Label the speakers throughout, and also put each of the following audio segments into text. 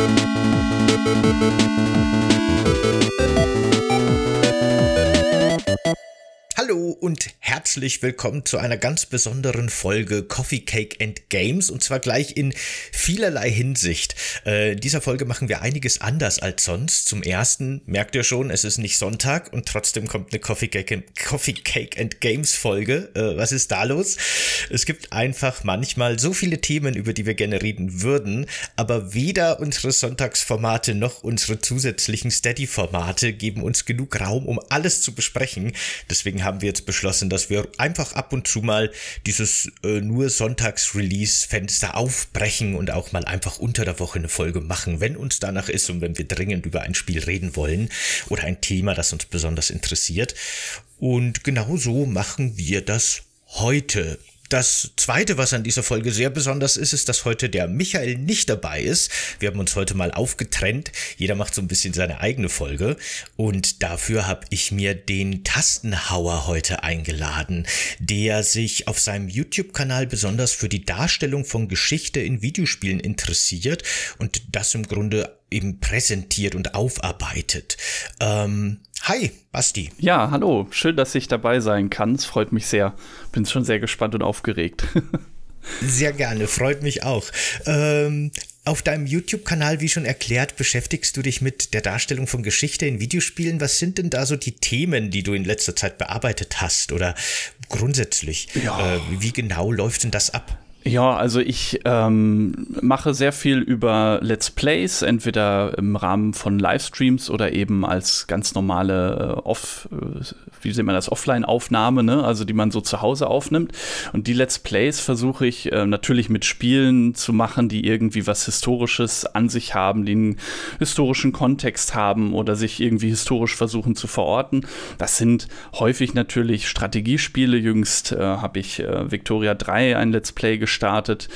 Speaker 1: Thank Hallo und herzlich willkommen zu einer ganz besonderen Folge Coffee Cake and Games und zwar gleich in vielerlei Hinsicht. Äh, in dieser Folge machen wir einiges anders als sonst. Zum ersten merkt ihr schon, es ist nicht Sonntag und trotzdem kommt eine Coffee Cake and, Coffee Cake and Games Folge. Äh, was ist da los? Es gibt einfach manchmal so viele Themen, über die wir gerne reden würden, aber weder unsere Sonntagsformate noch unsere zusätzlichen Steady-Formate geben uns genug Raum, um alles zu besprechen. Deswegen haben haben wir jetzt beschlossen, dass wir einfach ab und zu mal dieses äh, nur Sonntags-Release-Fenster aufbrechen und auch mal einfach unter der Woche eine Folge machen, wenn uns danach ist und wenn wir dringend über ein Spiel reden wollen oder ein Thema, das uns besonders interessiert. Und genau so machen wir das heute. Das zweite, was an dieser Folge sehr besonders ist, ist, dass heute der Michael nicht dabei ist. Wir haben uns heute mal aufgetrennt. Jeder macht so ein bisschen seine eigene Folge. Und dafür habe ich mir den Tastenhauer heute eingeladen, der sich auf seinem YouTube-Kanal besonders für die Darstellung von Geschichte in Videospielen interessiert und das im Grunde eben präsentiert und aufarbeitet. Ähm, Hi, Basti.
Speaker 2: Ja, hallo. Schön, dass ich dabei sein kann. Es freut mich sehr. Bin schon sehr gespannt und aufgeregt.
Speaker 1: sehr gerne, freut mich auch. Ähm, auf deinem YouTube-Kanal, wie schon erklärt, beschäftigst du dich mit der Darstellung von Geschichte in Videospielen. Was sind denn da so die Themen, die du in letzter Zeit bearbeitet hast? Oder grundsätzlich, ja. äh, wie genau läuft denn das ab?
Speaker 2: Ja, also ich ähm, mache sehr viel über Let's Plays, entweder im Rahmen von Livestreams oder eben als ganz normale äh, Off, äh, wie sieht man das, Offline-Aufnahme, ne? also die man so zu Hause aufnimmt. Und die Let's Plays versuche ich äh, natürlich mit Spielen zu machen, die irgendwie was Historisches an sich haben, die einen historischen Kontext haben oder sich irgendwie historisch versuchen zu verorten. Das sind häufig natürlich Strategiespiele. Jüngst äh, habe ich äh, Victoria 3 ein Let's Play gestartet gestartet.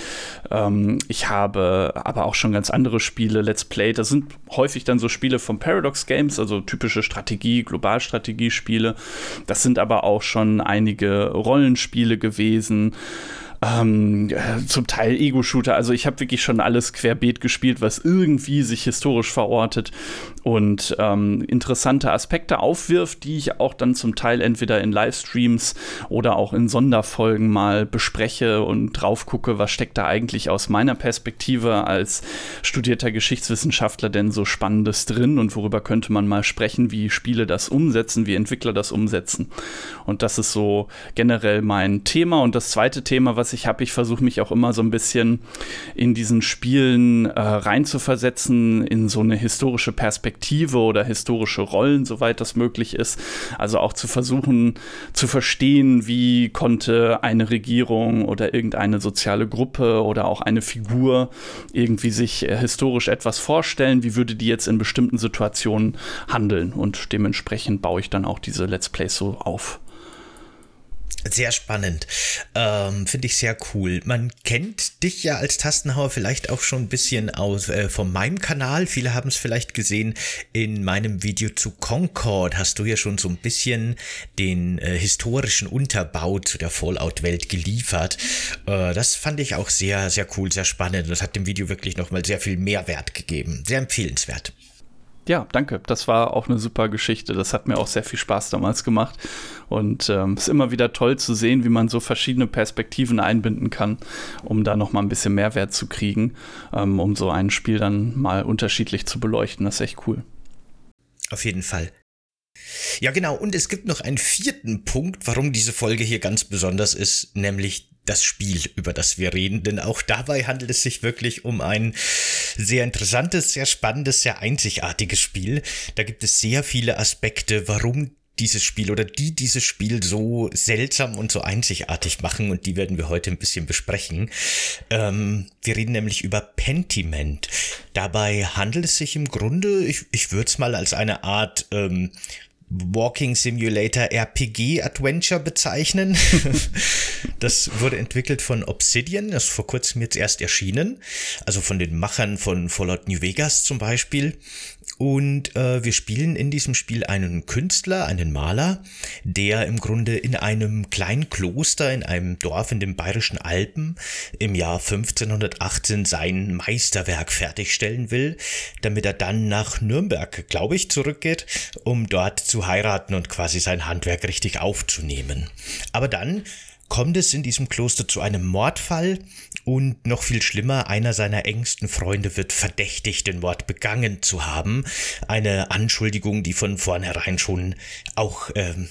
Speaker 2: Ähm, ich habe aber auch schon ganz andere Spiele, Let's Play. Das sind häufig dann so Spiele von Paradox Games, also typische Strategie, Globalstrategiespiele. Das sind aber auch schon einige Rollenspiele gewesen ähm, zum Teil Ego-Shooter. Also ich habe wirklich schon alles querbeet gespielt, was irgendwie sich historisch verortet und ähm, interessante Aspekte aufwirft, die ich auch dann zum Teil entweder in Livestreams oder auch in Sonderfolgen mal bespreche und drauf gucke, was steckt da eigentlich aus meiner Perspektive als studierter Geschichtswissenschaftler denn so Spannendes drin und worüber könnte man mal sprechen, wie Spiele das umsetzen, wie Entwickler das umsetzen. Und das ist so generell mein Thema. Und das zweite Thema, was ich habe, ich versuche mich auch immer so ein bisschen in diesen Spielen äh, reinzuversetzen, in so eine historische Perspektive oder historische Rollen, soweit das möglich ist. Also auch zu versuchen zu verstehen, wie konnte eine Regierung oder irgendeine soziale Gruppe oder auch eine Figur irgendwie sich äh, historisch etwas vorstellen, wie würde die jetzt in bestimmten Situationen handeln. Und dementsprechend baue ich dann auch diese Let's Plays so auf.
Speaker 1: Sehr spannend. Ähm, Finde ich sehr cool. Man kennt dich ja als Tastenhauer vielleicht auch schon ein bisschen aus äh, von meinem Kanal. Viele haben es vielleicht gesehen. In meinem Video zu Concord hast du ja schon so ein bisschen den äh, historischen Unterbau zu der Fallout-Welt geliefert. Äh, das fand ich auch sehr, sehr cool, sehr spannend. Das hat dem Video wirklich nochmal sehr viel Mehrwert gegeben. Sehr empfehlenswert.
Speaker 2: Ja, danke. Das war auch eine super Geschichte. Das hat mir auch sehr viel Spaß damals gemacht. Und es ähm, ist immer wieder toll zu sehen, wie man so verschiedene Perspektiven einbinden kann, um da nochmal ein bisschen Mehrwert zu kriegen, ähm, um so ein Spiel dann mal unterschiedlich zu beleuchten. Das ist echt cool.
Speaker 1: Auf jeden Fall. Ja, genau. Und es gibt noch einen vierten Punkt, warum diese Folge hier ganz besonders ist, nämlich das Spiel, über das wir reden, denn auch dabei handelt es sich wirklich um ein sehr interessantes, sehr spannendes, sehr einzigartiges Spiel. Da gibt es sehr viele Aspekte, warum dieses Spiel oder die dieses Spiel so seltsam und so einzigartig machen und die werden wir heute ein bisschen besprechen. Ähm, wir reden nämlich über Pentiment. Dabei handelt es sich im Grunde, ich, ich würde es mal als eine Art ähm, Walking Simulator RPG Adventure bezeichnen. das wurde entwickelt von Obsidian, das ist vor kurzem jetzt erst erschienen, also von den Machern von Fallout New Vegas zum Beispiel. Und äh, wir spielen in diesem Spiel einen Künstler, einen Maler, der im Grunde in einem kleinen Kloster in einem Dorf in den bayerischen Alpen im Jahr 1518 sein Meisterwerk fertigstellen will, damit er dann nach Nürnberg, glaube ich, zurückgeht, um dort zu heiraten und quasi sein Handwerk richtig aufzunehmen. Aber dann kommt es in diesem Kloster zu einem Mordfall und noch viel schlimmer, einer seiner engsten Freunde wird verdächtigt, den Mord begangen zu haben. Eine Anschuldigung, die von vornherein schon auch ähm,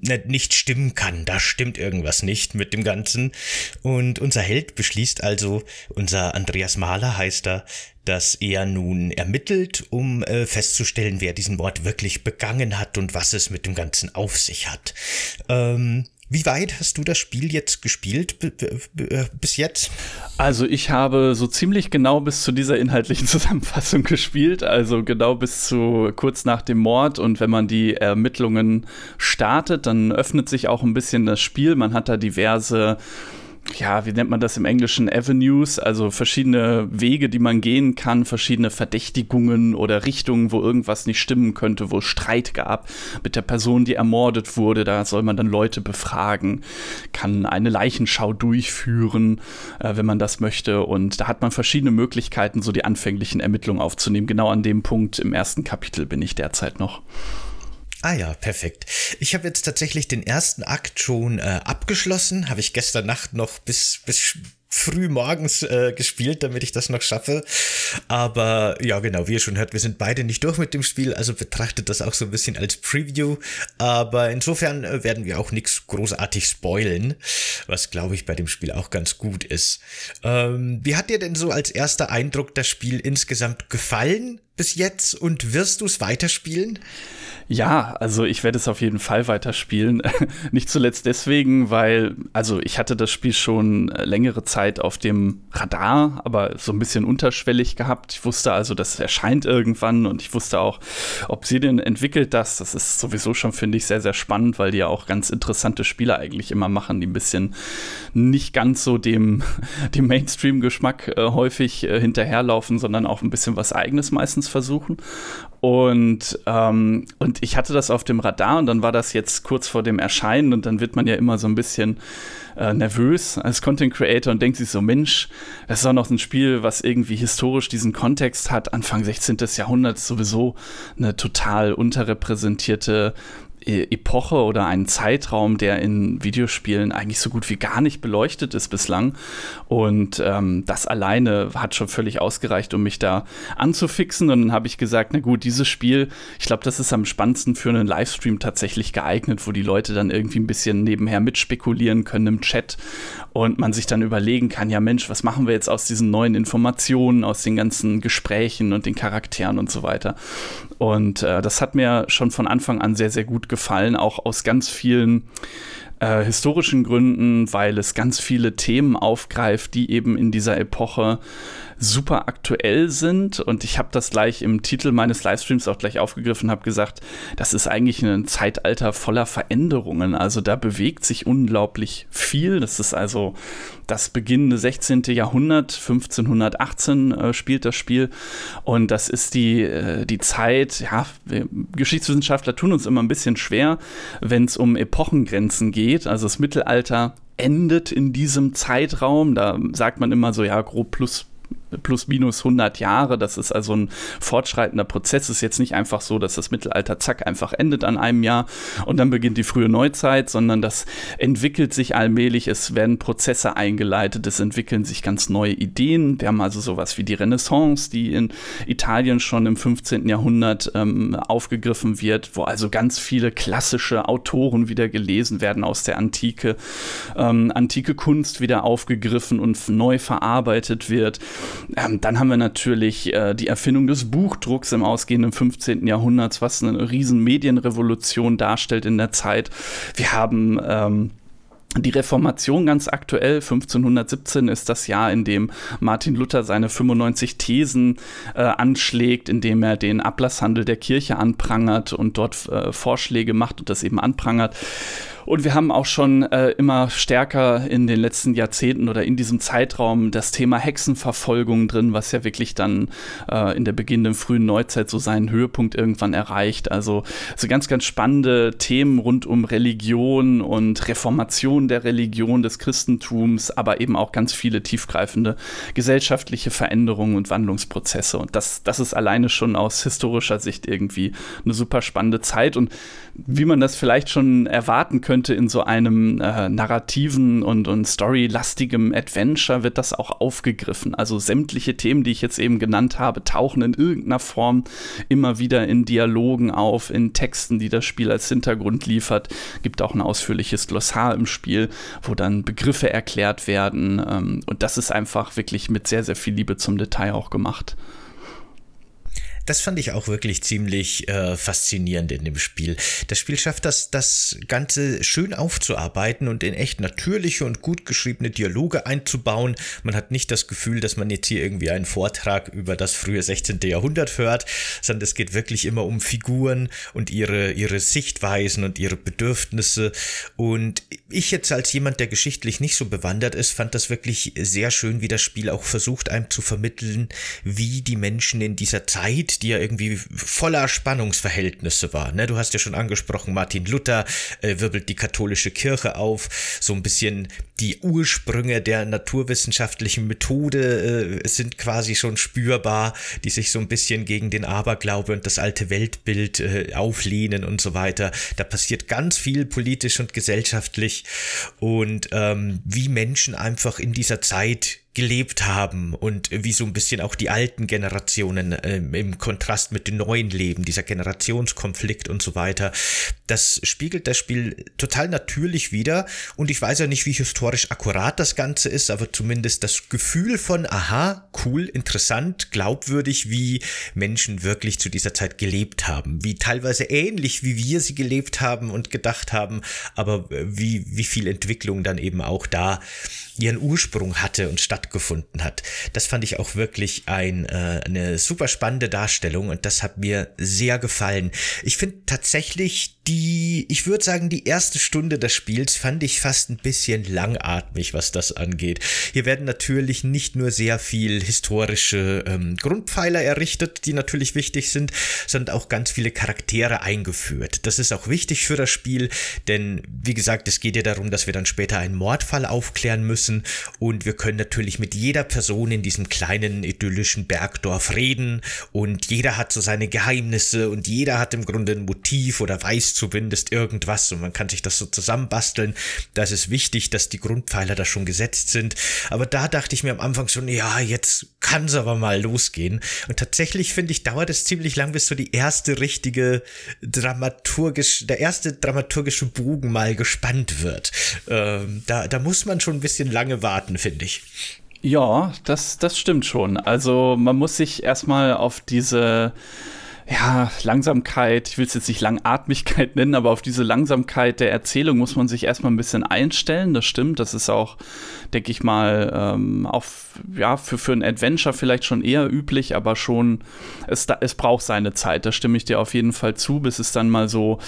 Speaker 1: ne, nicht stimmen kann. Da stimmt irgendwas nicht mit dem Ganzen. Und unser Held beschließt also, unser Andreas Mahler heißt er, dass er nun ermittelt, um äh, festzustellen, wer diesen Mord wirklich begangen hat und was es mit dem Ganzen auf sich hat. Ähm, wie weit hast du das Spiel jetzt gespielt bis jetzt?
Speaker 2: Also ich habe so ziemlich genau bis zu dieser inhaltlichen Zusammenfassung gespielt, also genau bis zu kurz nach dem Mord und wenn man die Ermittlungen startet, dann öffnet sich auch ein bisschen das Spiel. Man hat da diverse ja, wie nennt man das im Englischen, Avenues, also verschiedene Wege, die man gehen kann, verschiedene Verdächtigungen oder Richtungen, wo irgendwas nicht stimmen könnte, wo Streit gab mit der Person, die ermordet wurde. Da soll man dann Leute befragen, kann eine Leichenschau durchführen, äh, wenn man das möchte. Und da hat man verschiedene Möglichkeiten, so die anfänglichen Ermittlungen aufzunehmen. Genau an dem Punkt im ersten Kapitel bin ich derzeit noch.
Speaker 1: Ah ja, perfekt. Ich habe jetzt tatsächlich den ersten Akt schon äh, abgeschlossen. Habe ich gestern Nacht noch bis, bis früh morgens äh, gespielt, damit ich das noch schaffe. Aber ja, genau, wie ihr schon hört, wir sind beide nicht durch mit dem Spiel, also betrachtet das auch so ein bisschen als Preview. Aber insofern äh, werden wir auch nichts großartig spoilen, was glaube ich bei dem Spiel auch ganz gut ist. Ähm, wie hat dir denn so als erster Eindruck das Spiel insgesamt gefallen bis jetzt und wirst du es weiterspielen?
Speaker 2: Ja, also ich werde es auf jeden Fall weiterspielen. Nicht zuletzt deswegen, weil, also ich hatte das Spiel schon längere Zeit auf dem Radar, aber so ein bisschen unterschwellig gehabt. Ich wusste also, das erscheint irgendwann und ich wusste auch, ob denn entwickelt das. Das ist sowieso schon, finde ich, sehr, sehr spannend, weil die ja auch ganz interessante Spiele eigentlich immer machen, die ein bisschen nicht ganz so dem, dem Mainstream-Geschmack äh, häufig äh, hinterherlaufen, sondern auch ein bisschen was Eigenes meistens versuchen. Und, ähm, und ich hatte das auf dem Radar und dann war das jetzt kurz vor dem Erscheinen und dann wird man ja immer so ein bisschen äh, nervös als Content Creator und denkt sich so, Mensch, das ist auch noch ein Spiel, was irgendwie historisch diesen Kontext hat. Anfang 16. Jahrhunderts sowieso eine total unterrepräsentierte Epoche oder einen Zeitraum, der in Videospielen eigentlich so gut wie gar nicht beleuchtet ist bislang. Und ähm, das alleine hat schon völlig ausgereicht, um mich da anzufixen. Und dann habe ich gesagt, na gut, dieses Spiel, ich glaube, das ist am spannendsten für einen Livestream tatsächlich geeignet, wo die Leute dann irgendwie ein bisschen nebenher mitspekulieren können im Chat und man sich dann überlegen kann, ja Mensch, was machen wir jetzt aus diesen neuen Informationen, aus den ganzen Gesprächen und den Charakteren und so weiter. Und äh, das hat mir schon von Anfang an sehr, sehr gut gefallen, auch aus ganz vielen äh, historischen Gründen, weil es ganz viele Themen aufgreift, die eben in dieser Epoche super aktuell sind. Und ich habe das gleich im Titel meines Livestreams auch gleich aufgegriffen, habe gesagt, das ist eigentlich ein Zeitalter voller Veränderungen. Also da bewegt sich unglaublich viel. Das ist also das beginnende 16. Jahrhundert, 1518 äh, spielt das Spiel. Und das ist die, äh, die Zeit, ja, Geschichtswissenschaftler tun uns immer ein bisschen schwer, wenn es um Epochengrenzen geht. Also das Mittelalter endet in diesem Zeitraum. Da sagt man immer so, ja, grob plus plus minus 100 Jahre. Das ist also ein fortschreitender Prozess. Es ist jetzt nicht einfach so, dass das Mittelalter zack einfach endet an einem Jahr und dann beginnt die frühe Neuzeit, sondern das entwickelt sich allmählich. Es werden Prozesse eingeleitet, es entwickeln sich ganz neue Ideen. Wir haben also sowas wie die Renaissance, die in Italien schon im 15. Jahrhundert ähm, aufgegriffen wird, wo also ganz viele klassische Autoren wieder gelesen werden aus der Antike, ähm, antike Kunst wieder aufgegriffen und neu verarbeitet wird. Ähm, dann haben wir natürlich äh, die Erfindung des Buchdrucks im ausgehenden 15. Jahrhundert, was eine riesen Medienrevolution darstellt in der Zeit. Wir haben ähm, die Reformation ganz aktuell, 1517 ist das Jahr, in dem Martin Luther seine 95 Thesen äh, anschlägt, indem er den Ablasshandel der Kirche anprangert und dort äh, Vorschläge macht und das eben anprangert. Und wir haben auch schon äh, immer stärker in den letzten Jahrzehnten oder in diesem Zeitraum das Thema Hexenverfolgung drin, was ja wirklich dann äh, in der beginnenden frühen Neuzeit so seinen Höhepunkt irgendwann erreicht. Also so ganz, ganz spannende Themen rund um Religion und Reformation der Religion des Christentums, aber eben auch ganz viele tiefgreifende gesellschaftliche Veränderungen und Wandlungsprozesse. Und das, das ist alleine schon aus historischer Sicht irgendwie eine super spannende Zeit. Und wie man das vielleicht schon erwarten könnte in so einem äh, narrativen und, und storylastigem Adventure, wird das auch aufgegriffen. Also sämtliche Themen, die ich jetzt eben genannt habe, tauchen in irgendeiner Form immer wieder in Dialogen auf, in Texten, die das Spiel als Hintergrund liefert. Gibt auch ein ausführliches Glossar im Spiel, wo dann Begriffe erklärt werden. Ähm, und das ist einfach wirklich mit sehr, sehr viel Liebe zum Detail auch gemacht.
Speaker 1: Das fand ich auch wirklich ziemlich äh, faszinierend in dem Spiel. Das Spiel schafft das, das Ganze schön aufzuarbeiten und in echt natürliche und gut geschriebene Dialoge einzubauen. Man hat nicht das Gefühl, dass man jetzt hier irgendwie einen Vortrag über das frühe 16. Jahrhundert hört, sondern es geht wirklich immer um Figuren und ihre, ihre Sichtweisen und ihre Bedürfnisse. Und ich jetzt als jemand, der geschichtlich nicht so bewandert ist, fand das wirklich sehr schön, wie das Spiel auch versucht, einem zu vermitteln, wie die Menschen in dieser Zeit, die ja irgendwie voller Spannungsverhältnisse war. Ne? Du hast ja schon angesprochen, Martin Luther äh, wirbelt die katholische Kirche auf, so ein bisschen die Ursprünge der naturwissenschaftlichen Methode äh, sind quasi schon spürbar, die sich so ein bisschen gegen den Aberglaube und das alte Weltbild äh, auflehnen und so weiter. Da passiert ganz viel politisch und gesellschaftlich und ähm, wie Menschen einfach in dieser Zeit gelebt haben und wie so ein bisschen auch die alten Generationen äh, im Kontrast mit den neuen leben, dieser Generationskonflikt und so weiter. Das spiegelt das Spiel total natürlich wieder und ich weiß ja nicht, wie historisch akkurat das Ganze ist, aber zumindest das Gefühl von, aha, cool, interessant, glaubwürdig, wie Menschen wirklich zu dieser Zeit gelebt haben, wie teilweise ähnlich wie wir sie gelebt haben und gedacht haben, aber wie, wie viel Entwicklung dann eben auch da ihren Ursprung hatte und stattgefunden hat. Das fand ich auch wirklich ein, äh, eine super spannende Darstellung und das hat mir sehr gefallen. Ich finde tatsächlich die, ich würde sagen, die erste Stunde des Spiels fand ich fast ein bisschen langatmig, was das angeht. Hier werden natürlich nicht nur sehr viel historische ähm, Grundpfeiler errichtet, die natürlich wichtig sind, sondern auch ganz viele Charaktere eingeführt. Das ist auch wichtig für das Spiel, denn wie gesagt, es geht ja darum, dass wir dann später einen Mordfall aufklären müssen und wir können natürlich mit jeder Person in diesem kleinen idyllischen Bergdorf reden und jeder hat so seine Geheimnisse und jeder hat im Grunde ein Motiv oder weiß zumindest irgendwas und man kann sich das so zusammenbasteln. Da ist es wichtig, dass die Grundpfeiler da schon gesetzt sind. Aber da dachte ich mir am Anfang schon, ja, jetzt kann es aber mal losgehen. Und tatsächlich finde ich, dauert es ziemlich lang, bis so die erste richtige dramaturgisch, der erste dramaturgische Bogen mal gespannt wird. Ähm, da, da muss man schon ein bisschen lange warten, finde ich.
Speaker 2: Ja, das, das stimmt schon. Also man muss sich erstmal auf diese ja, Langsamkeit, ich will es jetzt nicht Langatmigkeit nennen, aber auf diese Langsamkeit der Erzählung muss man sich erstmal ein bisschen einstellen. Das stimmt. Das ist auch, denke ich mal, ähm, auch ja, für, für ein Adventure vielleicht schon eher üblich, aber schon, es, es braucht seine Zeit. Da stimme ich dir auf jeden Fall zu, bis es dann mal so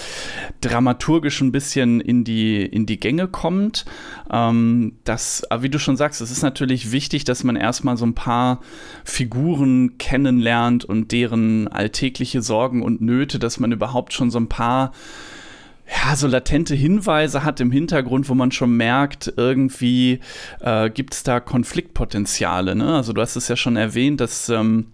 Speaker 2: dramaturgisch ein bisschen in die, in die Gänge kommt. Ähm, das, wie du schon sagst, es ist natürlich wichtig, dass man erstmal so ein paar Figuren kennenlernt und deren alltägliche Sorgen und Nöte, dass man überhaupt schon so ein paar ja, so latente Hinweise hat im Hintergrund, wo man schon merkt, irgendwie äh, gibt es da Konfliktpotenziale. Ne? Also du hast es ja schon erwähnt, dass ähm,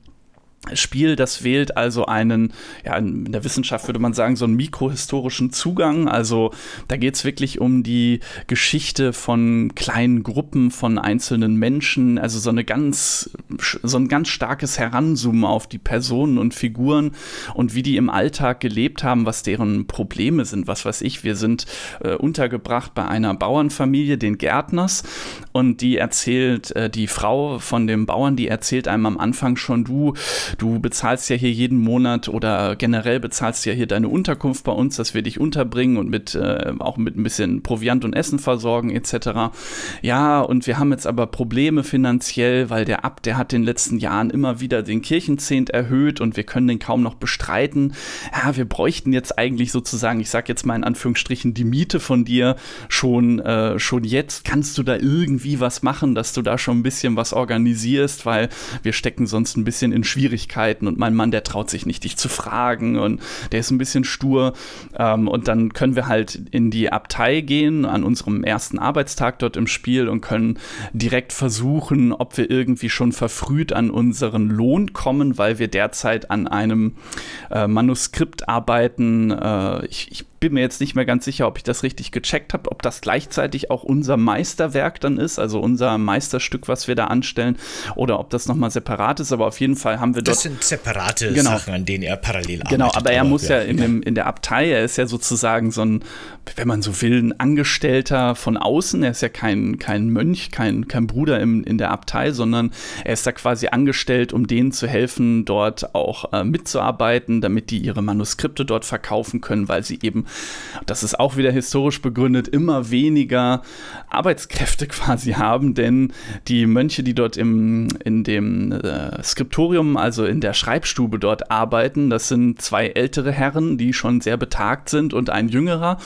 Speaker 2: Spiel, das wählt also einen, ja, in der Wissenschaft würde man sagen, so einen mikrohistorischen Zugang. Also da geht es wirklich um die Geschichte von kleinen Gruppen, von einzelnen Menschen, also so eine ganz, so ein ganz starkes Heranzoomen auf die Personen und Figuren und wie die im Alltag gelebt haben, was deren Probleme sind. Was weiß ich, wir sind äh, untergebracht bei einer Bauernfamilie, den Gärtners, und die erzählt, äh, die Frau von dem Bauern, die erzählt einem am Anfang schon, du, du bezahlst ja hier jeden Monat oder generell bezahlst ja hier deine Unterkunft bei uns, dass wir dich unterbringen und mit äh, auch mit ein bisschen Proviant und Essen versorgen etc. Ja, und wir haben jetzt aber Probleme finanziell, weil der Abt, der hat in den letzten Jahren immer wieder den Kirchenzehnt erhöht und wir können den kaum noch bestreiten. Ja, wir bräuchten jetzt eigentlich sozusagen, ich sag jetzt mal in Anführungsstrichen, die Miete von dir schon, äh, schon jetzt. Kannst du da irgendwie was machen, dass du da schon ein bisschen was organisierst, weil wir stecken sonst ein bisschen in Schwierigkeiten und mein Mann, der traut sich nicht, dich zu fragen und der ist ein bisschen stur. Ähm, und dann können wir halt in die Abtei gehen an unserem ersten Arbeitstag dort im Spiel und können direkt versuchen, ob wir irgendwie schon verfrüht an unseren Lohn kommen, weil wir derzeit an einem äh, Manuskript arbeiten. Äh, ich, ich bin mir jetzt nicht mehr ganz sicher, ob ich das richtig gecheckt habe, ob das gleichzeitig auch unser Meisterwerk dann ist, also unser Meisterstück, was wir da anstellen, oder ob das nochmal separat ist. Aber auf jeden Fall haben wir dort.
Speaker 1: Das sind separate genau, Sachen, an denen er parallel arbeitet.
Speaker 2: Genau, aber er muss ja, in, dem, in der Abtei, er ist ja sozusagen so ein, wenn man so will, ein Angestellter von außen. Er ist ja kein, kein Mönch, kein, kein Bruder im, in der Abtei, sondern er ist da quasi angestellt, um denen zu helfen, dort auch äh, mitzuarbeiten, damit die ihre Manuskripte dort verkaufen können, weil sie eben das ist auch wieder historisch begründet, immer weniger Arbeitskräfte quasi haben, denn die Mönche, die dort im, in dem äh, Skriptorium, also in der Schreibstube dort arbeiten, das sind zwei ältere Herren, die schon sehr betagt sind und ein jüngerer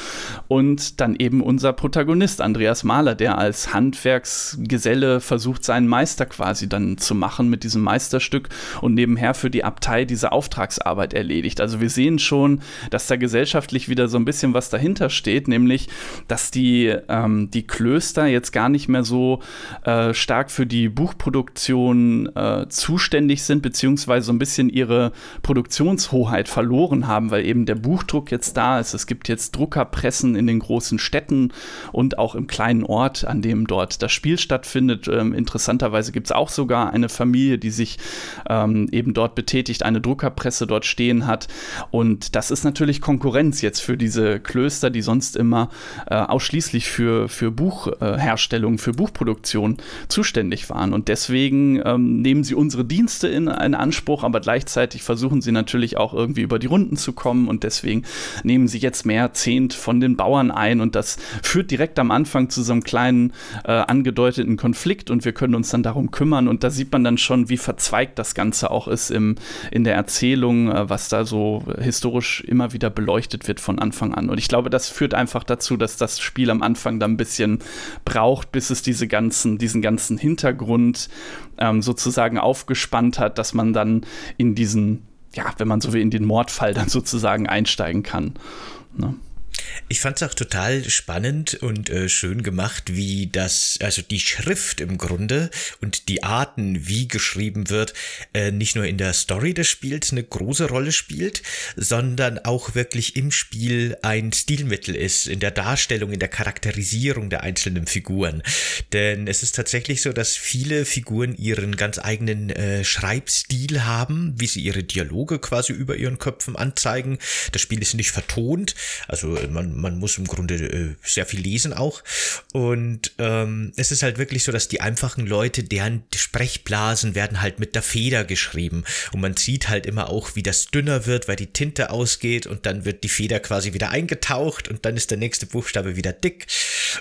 Speaker 2: und dann eben unser Protagonist Andreas Mahler, der als Handwerksgeselle versucht, seinen Meister quasi dann zu machen mit diesem Meisterstück und nebenher für die Abtei diese Auftragsarbeit erledigt. Also wir sehen schon, dass da gesellschaftlich wieder so ein bisschen was dahinter steht, nämlich, dass die, ähm, die Klöster jetzt gar nicht mehr so äh, stark für die Buchproduktion äh, zuständig sind, beziehungsweise so ein bisschen ihre Produktionshoheit verloren haben, weil eben der Buchdruck jetzt da ist. Es gibt jetzt Druckerpressen in den großen Städten und auch im kleinen Ort, an dem dort das Spiel stattfindet. Ähm, interessanterweise gibt es auch sogar eine Familie, die sich ähm, eben dort betätigt, eine Druckerpresse dort stehen hat. Und das ist natürlich Konkurrenz jetzt für diese Klöster, die sonst immer äh, ausschließlich für, für Buchherstellung, für Buchproduktion zuständig waren. Und deswegen ähm, nehmen sie unsere Dienste in, in Anspruch, aber gleichzeitig versuchen sie natürlich auch irgendwie über die Runden zu kommen. Und deswegen nehmen sie jetzt mehr Zehnt von den Bauern ein. Und das führt direkt am Anfang zu so einem kleinen äh, angedeuteten Konflikt. Und wir können uns dann darum kümmern. Und da sieht man dann schon, wie verzweigt das Ganze auch ist im, in der Erzählung, äh, was da so historisch immer wieder beleuchtet wird von Anfang Anfang an. Und ich glaube, das führt einfach dazu, dass das Spiel am Anfang dann ein bisschen braucht, bis es diese ganzen, diesen ganzen Hintergrund ähm, sozusagen aufgespannt hat, dass man dann in diesen, ja, wenn man so will, in den Mordfall dann sozusagen einsteigen kann. Ne?
Speaker 1: Ich fand es auch total spannend und äh, schön gemacht, wie das, also die Schrift im Grunde und die Arten, wie geschrieben wird, äh, nicht nur in der Story des Spiels eine große Rolle spielt, sondern auch wirklich im Spiel ein Stilmittel ist, in der Darstellung, in der Charakterisierung der einzelnen Figuren. Denn es ist tatsächlich so, dass viele Figuren ihren ganz eigenen äh, Schreibstil haben, wie sie ihre Dialoge quasi über ihren Köpfen anzeigen. Das Spiel ist nicht vertont, also man man, muss im Grunde äh, sehr viel lesen auch. Und ähm, es ist halt wirklich so, dass die einfachen Leute, deren Sprechblasen werden halt mit der Feder geschrieben. Und man sieht halt immer auch, wie das dünner wird, weil die Tinte ausgeht und dann wird die Feder quasi wieder eingetaucht und dann ist der nächste Buchstabe wieder dick.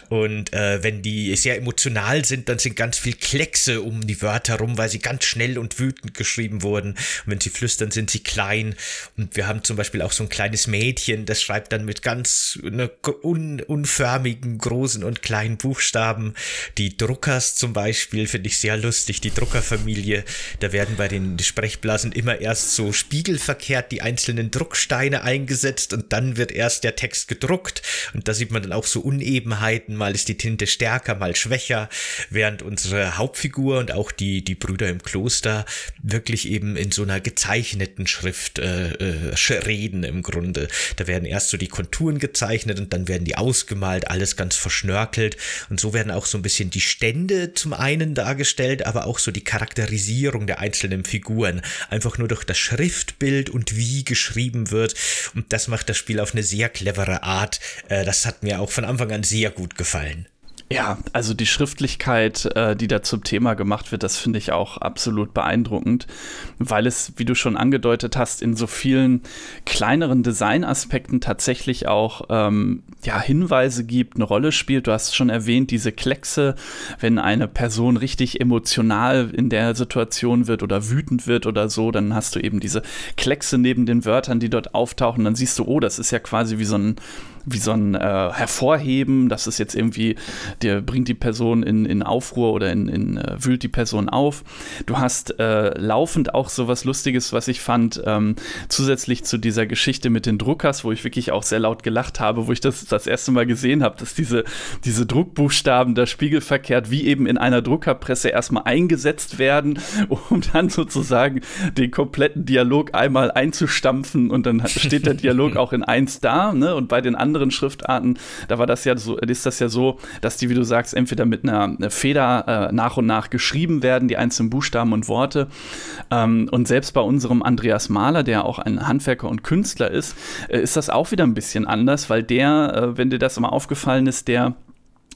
Speaker 1: Und äh, wenn die sehr emotional sind, dann sind ganz viel Kleckse um die Wörter rum, weil sie ganz schnell und wütend geschrieben wurden. Und wenn sie flüstern, sind sie klein. Und wir haben zum Beispiel auch so ein kleines Mädchen, das schreibt dann mit ganz eine un, unförmigen großen und kleinen Buchstaben. Die Druckers zum Beispiel finde ich sehr lustig. Die Druckerfamilie, da werden bei den Sprechblasen immer erst so spiegelverkehrt die einzelnen Drucksteine eingesetzt und dann wird erst der Text gedruckt. Und da sieht man dann auch so Unebenheiten. Mal ist die Tinte stärker, mal schwächer, während unsere Hauptfigur und auch die, die Brüder im Kloster wirklich eben in so einer gezeichneten Schrift äh, äh, reden im Grunde. Da werden erst so die Konturen gezeigt gezeichnet und dann werden die ausgemalt, alles ganz verschnörkelt. Und so werden auch so ein bisschen die Stände zum einen dargestellt, aber auch so die Charakterisierung der einzelnen Figuren. Einfach nur durch das Schriftbild und wie geschrieben wird. Und das macht das Spiel auf eine sehr clevere Art. Äh, das hat mir auch von Anfang an sehr gut gefallen.
Speaker 2: Ja, also die Schriftlichkeit, äh, die da zum Thema gemacht wird, das finde ich auch absolut beeindruckend, weil es, wie du schon angedeutet hast, in so vielen kleineren Designaspekten tatsächlich auch ähm, ja, Hinweise gibt, eine Rolle spielt. Du hast schon erwähnt, diese Kleckse, wenn eine Person richtig emotional in der Situation wird oder wütend wird oder so, dann hast du eben diese Kleckse neben den Wörtern, die dort auftauchen. Dann siehst du, oh, das ist ja quasi wie so ein wie so ein äh, Hervorheben, das ist jetzt irgendwie, der bringt die Person in, in Aufruhr oder in, in äh, wühlt die Person auf. Du hast äh, laufend auch so was Lustiges, was ich fand, ähm, zusätzlich zu dieser Geschichte mit den Druckers, wo ich wirklich auch sehr laut gelacht habe, wo ich das das erste Mal gesehen habe, dass diese, diese Druckbuchstaben da spiegelverkehrt wie eben in einer Druckerpresse erstmal eingesetzt werden, um dann sozusagen den kompletten Dialog einmal einzustampfen und dann steht der Dialog auch in eins da, ne? Und bei den anderen anderen Schriftarten, da war das ja so, ist das ja so, dass die, wie du sagst, entweder mit einer, Feder äh, nach und nach geschrieben werden, die einzelnen Buchstaben und Worte. Ähm, und selbst bei unserem Andreas Mahler, der auch ein Handwerker und Künstler ist, äh, ist das auch wieder ein bisschen anders, weil der, äh, wenn dir das mal aufgefallen ist, der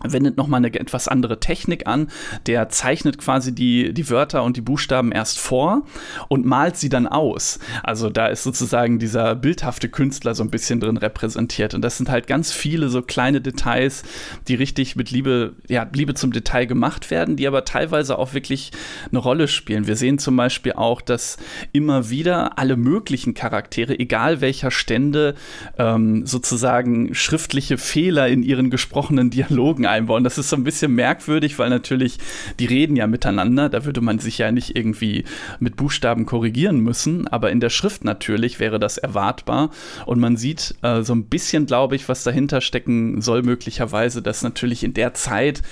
Speaker 2: wendet nochmal eine etwas andere Technik an. Der zeichnet quasi die, die Wörter und die Buchstaben erst vor und malt sie dann aus. Also da ist sozusagen dieser bildhafte Künstler so ein bisschen drin repräsentiert. Und das sind halt ganz viele so kleine Details, die richtig mit Liebe, ja, Liebe zum Detail gemacht werden, die aber teilweise auch wirklich eine Rolle spielen. Wir sehen zum Beispiel auch, dass immer wieder alle möglichen Charaktere, egal welcher Stände, ähm, sozusagen schriftliche Fehler in ihren gesprochenen Dialogen Dialogen einbauen. Das ist so ein bisschen merkwürdig, weil natürlich die reden ja miteinander. Da würde man sich ja nicht irgendwie mit Buchstaben korrigieren müssen. Aber in der Schrift natürlich wäre das erwartbar. Und man sieht äh, so ein bisschen, glaube ich, was dahinter stecken soll, möglicherweise, dass natürlich in der Zeit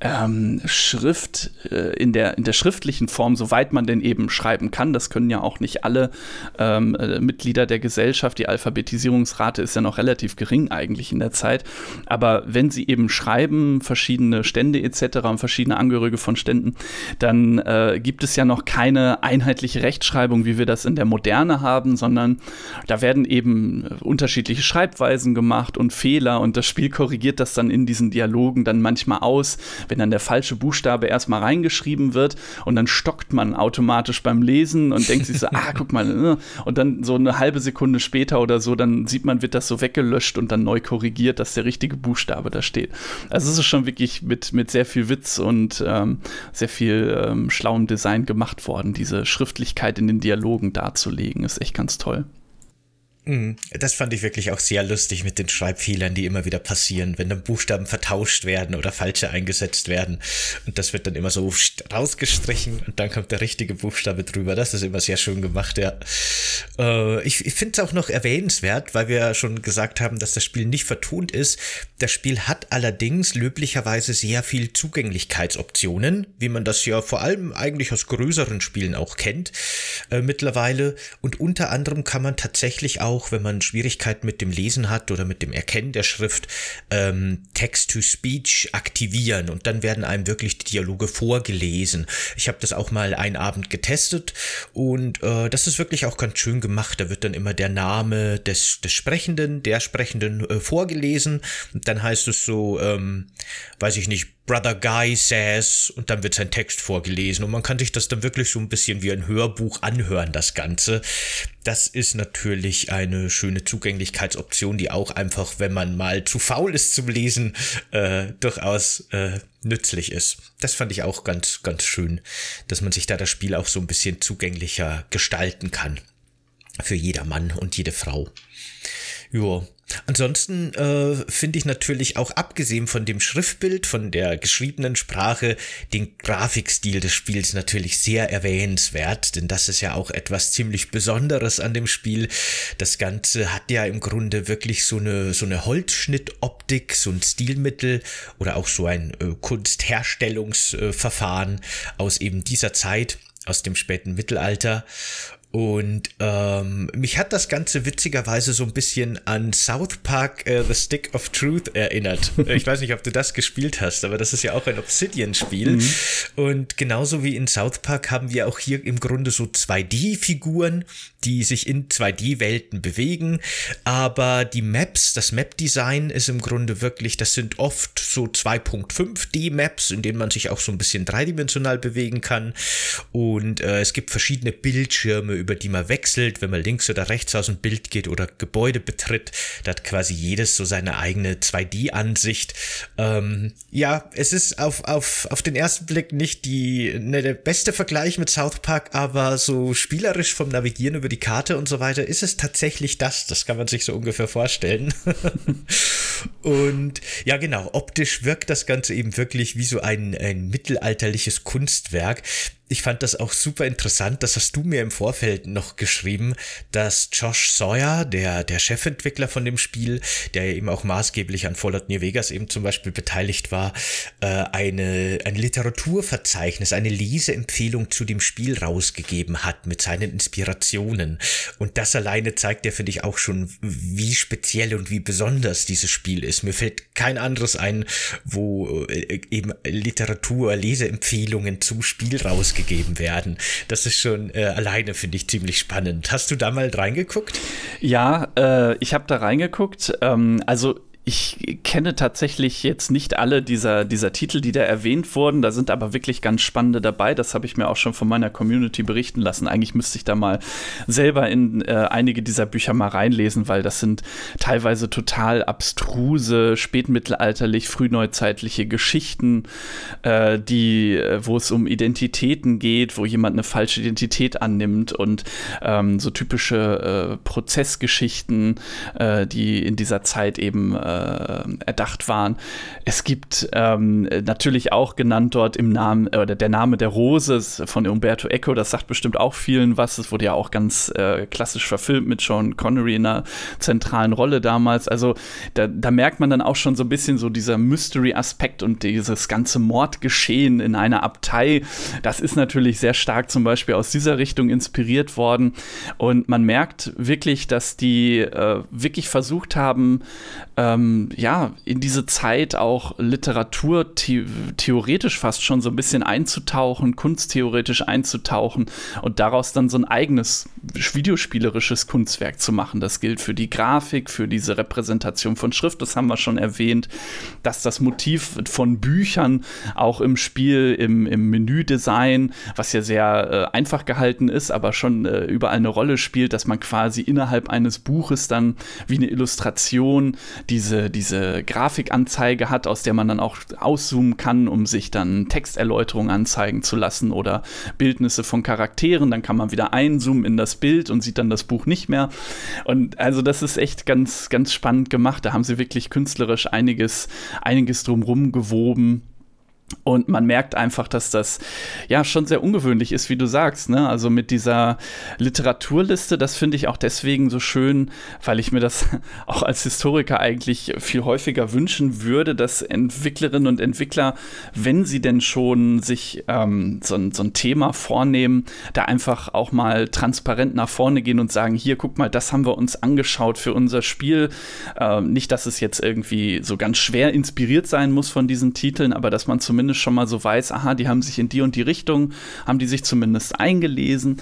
Speaker 2: ähm, Schrift äh, in, der, in der schriftlichen Form, soweit man denn eben schreiben kann, das können ja auch nicht alle ähm, äh, Mitglieder der Gesellschaft. Die Alphabetisierungsrate ist ja noch relativ gering eigentlich in der Zeit. Aber wenn sie eben schreiben, haben, verschiedene Stände etc. und verschiedene Angehörige von Ständen, dann äh, gibt es ja noch keine einheitliche Rechtschreibung, wie wir das in der Moderne haben, sondern da werden eben äh, unterschiedliche Schreibweisen gemacht und Fehler und das Spiel korrigiert das dann in diesen Dialogen dann manchmal aus, wenn dann der falsche Buchstabe erstmal reingeschrieben wird und dann stockt man automatisch beim Lesen und denkt sich so, ah, guck mal, äh, und dann so eine halbe Sekunde später oder so, dann sieht man, wird das so weggelöscht und dann neu korrigiert, dass der richtige Buchstabe da steht. Also es ist schon wirklich mit, mit sehr viel Witz und ähm, sehr viel ähm, schlauem Design gemacht worden, diese Schriftlichkeit in den Dialogen darzulegen. Ist echt ganz toll.
Speaker 1: Mhm. Das fand ich wirklich auch sehr lustig mit den Schreibfehlern, die immer wieder passieren, wenn dann Buchstaben vertauscht werden oder falsche eingesetzt werden. Und das wird dann immer so rausgestrichen und dann kommt der richtige Buchstabe drüber. Das ist immer sehr schön gemacht, ja. Äh, ich ich finde es auch noch erwähnenswert, weil wir ja schon gesagt haben, dass das Spiel nicht vertont ist. Das Spiel hat allerdings löblicherweise sehr viel Zugänglichkeitsoptionen, wie man das ja vor allem eigentlich aus größeren Spielen auch kennt äh, mittlerweile. Und unter anderem kann man tatsächlich auch auch, wenn man Schwierigkeiten mit dem Lesen hat oder mit dem Erkennen der Schrift, ähm, Text-to-Speech aktivieren und dann werden einem wirklich die Dialoge vorgelesen. Ich habe das auch mal einen Abend getestet und äh, das ist wirklich auch ganz schön gemacht. Da wird dann immer der Name des, des Sprechenden, der Sprechenden äh, vorgelesen und dann heißt es so, ähm, weiß ich nicht, Brother Guy says und dann wird sein Text vorgelesen und man kann sich das dann wirklich so ein bisschen wie ein Hörbuch anhören, das Ganze. Das ist natürlich eine schöne Zugänglichkeitsoption, die auch einfach, wenn man mal zu faul ist zum Lesen, äh, durchaus äh, nützlich ist. Das fand ich auch ganz, ganz schön, dass man sich da das Spiel auch so ein bisschen zugänglicher gestalten kann. Für jeder Mann und jede Frau. Ja, Ansonsten äh, finde ich natürlich auch abgesehen von dem Schriftbild, von der geschriebenen Sprache, den Grafikstil des Spiels natürlich sehr erwähnenswert, denn das ist ja auch etwas ziemlich Besonderes an dem Spiel. Das Ganze hat ja im Grunde wirklich so eine, so eine Holzschnittoptik, so ein Stilmittel oder auch so ein äh, Kunstherstellungsverfahren aus eben dieser Zeit aus dem späten Mittelalter. Und ähm, mich hat das Ganze witzigerweise so ein bisschen an South Park uh, The Stick of Truth erinnert. ich weiß nicht, ob du das gespielt hast, aber das ist ja auch ein Obsidian-Spiel. Mhm. Und genauso wie in South Park haben wir auch hier im Grunde so 2D-Figuren, die sich in 2D-Welten bewegen. Aber die Maps, das Map-Design ist im Grunde wirklich, das sind oft so 2.5D-Maps, in denen man sich auch so ein bisschen dreidimensional bewegen kann. Und äh, es gibt verschiedene Bildschirme, über die man wechselt, wenn man links oder rechts aus dem Bild geht oder Gebäude betritt. Da hat quasi jedes so seine eigene 2D-Ansicht. Ähm, ja, es ist auf, auf, auf den ersten Blick nicht die, ne, der beste Vergleich mit South Park, aber so spielerisch vom Navigieren über über die Karte und so weiter, ist es tatsächlich das. Das kann man sich so ungefähr vorstellen. und ja, genau, optisch wirkt das Ganze eben wirklich wie so ein, ein mittelalterliches Kunstwerk ich fand das auch super interessant. Das hast du mir im Vorfeld noch geschrieben, dass Josh Sawyer, der, der Chefentwickler von dem Spiel, der ja eben auch maßgeblich an Fallout New Vegas eben zum Beispiel beteiligt war, äh, eine, ein Literaturverzeichnis, eine Leseempfehlung zu dem Spiel rausgegeben hat mit seinen Inspirationen. Und das alleine zeigt ja, finde ich, auch schon, wie speziell und wie besonders dieses Spiel ist. Mir fällt kein anderes ein, wo äh, eben Literatur, Leseempfehlungen zum Spiel rausgegeben ausgegeben werden. Das ist schon äh, alleine, finde ich, ziemlich spannend. Hast du da mal reingeguckt?
Speaker 2: Ja, äh, ich habe da reingeguckt. Ähm, also ich kenne tatsächlich jetzt nicht alle dieser, dieser Titel, die da erwähnt wurden. Da sind aber wirklich ganz spannende dabei. Das habe ich mir auch schon von meiner Community berichten lassen. Eigentlich müsste ich da mal selber in äh, einige dieser Bücher mal reinlesen, weil das sind teilweise total abstruse, spätmittelalterlich, frühneuzeitliche Geschichten, äh, die, äh, wo es um Identitäten geht, wo jemand eine falsche Identität annimmt und ähm, so typische äh, Prozessgeschichten, äh, die in dieser Zeit eben äh, erdacht waren. Es gibt ähm, natürlich auch genannt dort im Namen, oder der Name der Rose von Umberto Eco, das sagt bestimmt auch vielen was. Es wurde ja auch ganz äh, klassisch verfilmt mit Sean Connery in einer zentralen Rolle damals. Also da, da merkt man dann auch schon so ein bisschen so dieser Mystery-Aspekt und dieses ganze Mordgeschehen in einer Abtei. Das ist natürlich sehr stark zum Beispiel aus dieser Richtung inspiriert worden. Und man merkt wirklich, dass die äh, wirklich versucht haben, ähm, ähm, ja, in diese Zeit auch Literatur the theoretisch fast schon so ein bisschen einzutauchen, kunsttheoretisch einzutauchen und daraus dann so ein eigenes videospielerisches Kunstwerk zu machen. Das gilt für die Grafik, für diese Repräsentation von Schrift, das haben wir schon erwähnt, dass das Motiv von Büchern auch im Spiel, im, im Menüdesign, was ja sehr äh, einfach gehalten ist, aber schon äh, überall eine Rolle spielt, dass man quasi innerhalb eines Buches dann wie eine Illustration diese diese, Grafikanzeige hat, aus der man dann auch auszoomen kann, um sich dann Texterläuterungen anzeigen zu lassen oder Bildnisse von Charakteren. Dann kann man wieder einzoomen in das Bild und sieht dann das Buch nicht mehr. Und also das ist echt ganz, ganz spannend gemacht. Da haben sie wirklich künstlerisch einiges, einiges drumrum gewoben. Und man merkt einfach, dass das ja schon sehr ungewöhnlich ist, wie du sagst. Ne? Also mit dieser Literaturliste, das finde ich auch deswegen so schön, weil ich mir das auch als Historiker eigentlich viel häufiger wünschen würde, dass Entwicklerinnen und Entwickler, wenn sie denn schon sich ähm, so, so, ein Thema vornehmen, da einfach auch mal transparent nach vorne gehen und sagen, hier, guck mal, das haben wir uns angeschaut für unser Spiel. Ähm, nicht, dass es jetzt irgendwie so ganz schwer inspiriert sein muss von diesen Titeln, aber dass man zumindest zumindest schon mal so weiß, aha, die haben sich in die und die Richtung, haben die sich zumindest eingelesen.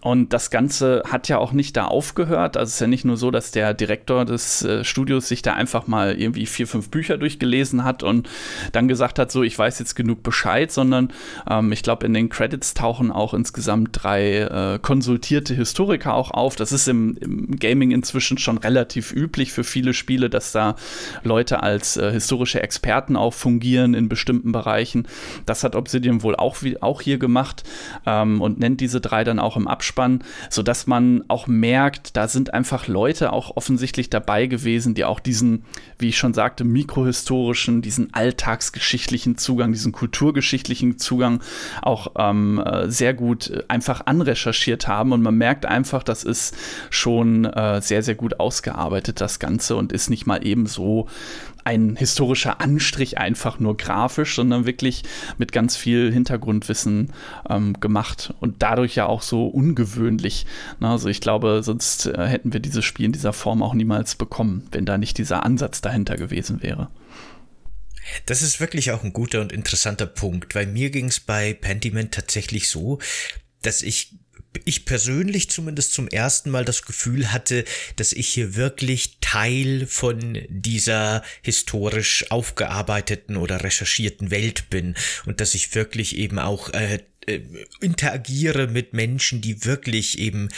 Speaker 2: Und das Ganze hat ja auch nicht da aufgehört. Also es ist ja nicht nur so, dass der Direktor des äh, Studios sich da einfach mal irgendwie vier, fünf Bücher durchgelesen hat und dann gesagt hat, so, ich weiß jetzt genug Bescheid, sondern ähm, ich glaube, in den Credits tauchen auch insgesamt drei äh, konsultierte Historiker auch auf. Das ist im, im, Gaming inzwischen schon relativ üblich für viele Spiele, dass da Leute als äh, historische Experten auch fungieren in bestimmten Bereichen erreichen. Das hat Obsidian wohl auch, auch hier gemacht ähm, und nennt diese drei dann auch im Abspann, sodass man auch merkt, da sind einfach Leute auch offensichtlich dabei gewesen, die auch diesen, wie ich schon sagte, mikrohistorischen, diesen alltagsgeschichtlichen Zugang, diesen kulturgeschichtlichen Zugang auch ähm, äh, sehr gut äh, einfach anrecherchiert haben. Und man merkt einfach, das ist schon äh, sehr, sehr gut ausgearbeitet, das Ganze, und ist nicht mal eben so ein historischer Anstrich einfach nur grafisch, sondern wirklich mit ganz viel Hintergrundwissen ähm, gemacht und dadurch ja auch so ungewöhnlich. Na, also ich glaube, sonst äh, hätten wir dieses Spiel in dieser Form auch niemals bekommen, wenn da nicht dieser Ansatz dahinter gewesen wäre.
Speaker 1: Das ist wirklich auch ein guter und interessanter Punkt, weil mir ging es bei Pentiment tatsächlich so, dass ich ich persönlich zumindest zum ersten Mal das Gefühl hatte, dass ich hier wirklich Teil von dieser historisch aufgearbeiteten oder recherchierten Welt bin und dass ich wirklich eben auch äh, äh, interagiere mit Menschen, die wirklich eben,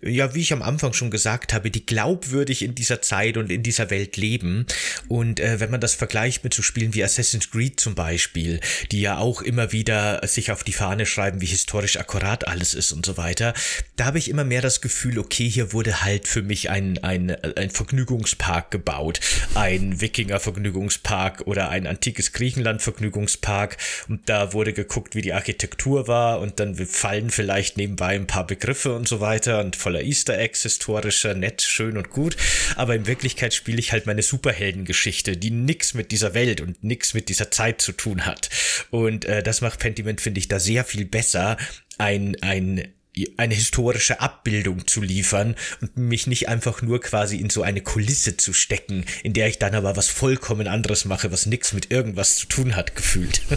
Speaker 1: ja, wie ich am Anfang schon gesagt habe, die glaubwürdig in dieser Zeit und in dieser Welt leben. Und äh, wenn man das vergleicht mit so Spielen wie Assassin's Creed zum Beispiel, die ja auch immer wieder sich auf die Fahne schreiben, wie historisch akkurat alles ist und so weiter, da habe ich immer mehr das Gefühl, okay, hier wurde halt für mich ein, ein, ein Vergnügungspark gebaut, ein Wikinger-Vergnügungspark oder ein antikes Griechenland-Vergnügungspark. Und da wurde geguckt, wie die Architektur war und dann fallen vielleicht nebenbei ein paar Begriffe und so weiter und voller Easter Eggs, historischer, nett, schön und gut. Aber in Wirklichkeit spiele ich halt meine Superheldengeschichte, die nix mit dieser Welt und nix mit dieser Zeit zu tun hat. Und äh, das macht Pentiment, finde ich, da sehr viel besser. Ein, ein eine historische Abbildung zu liefern und mich nicht einfach nur quasi in so eine Kulisse zu stecken, in der ich dann aber was vollkommen anderes mache, was nichts mit irgendwas zu tun hat, gefühlt.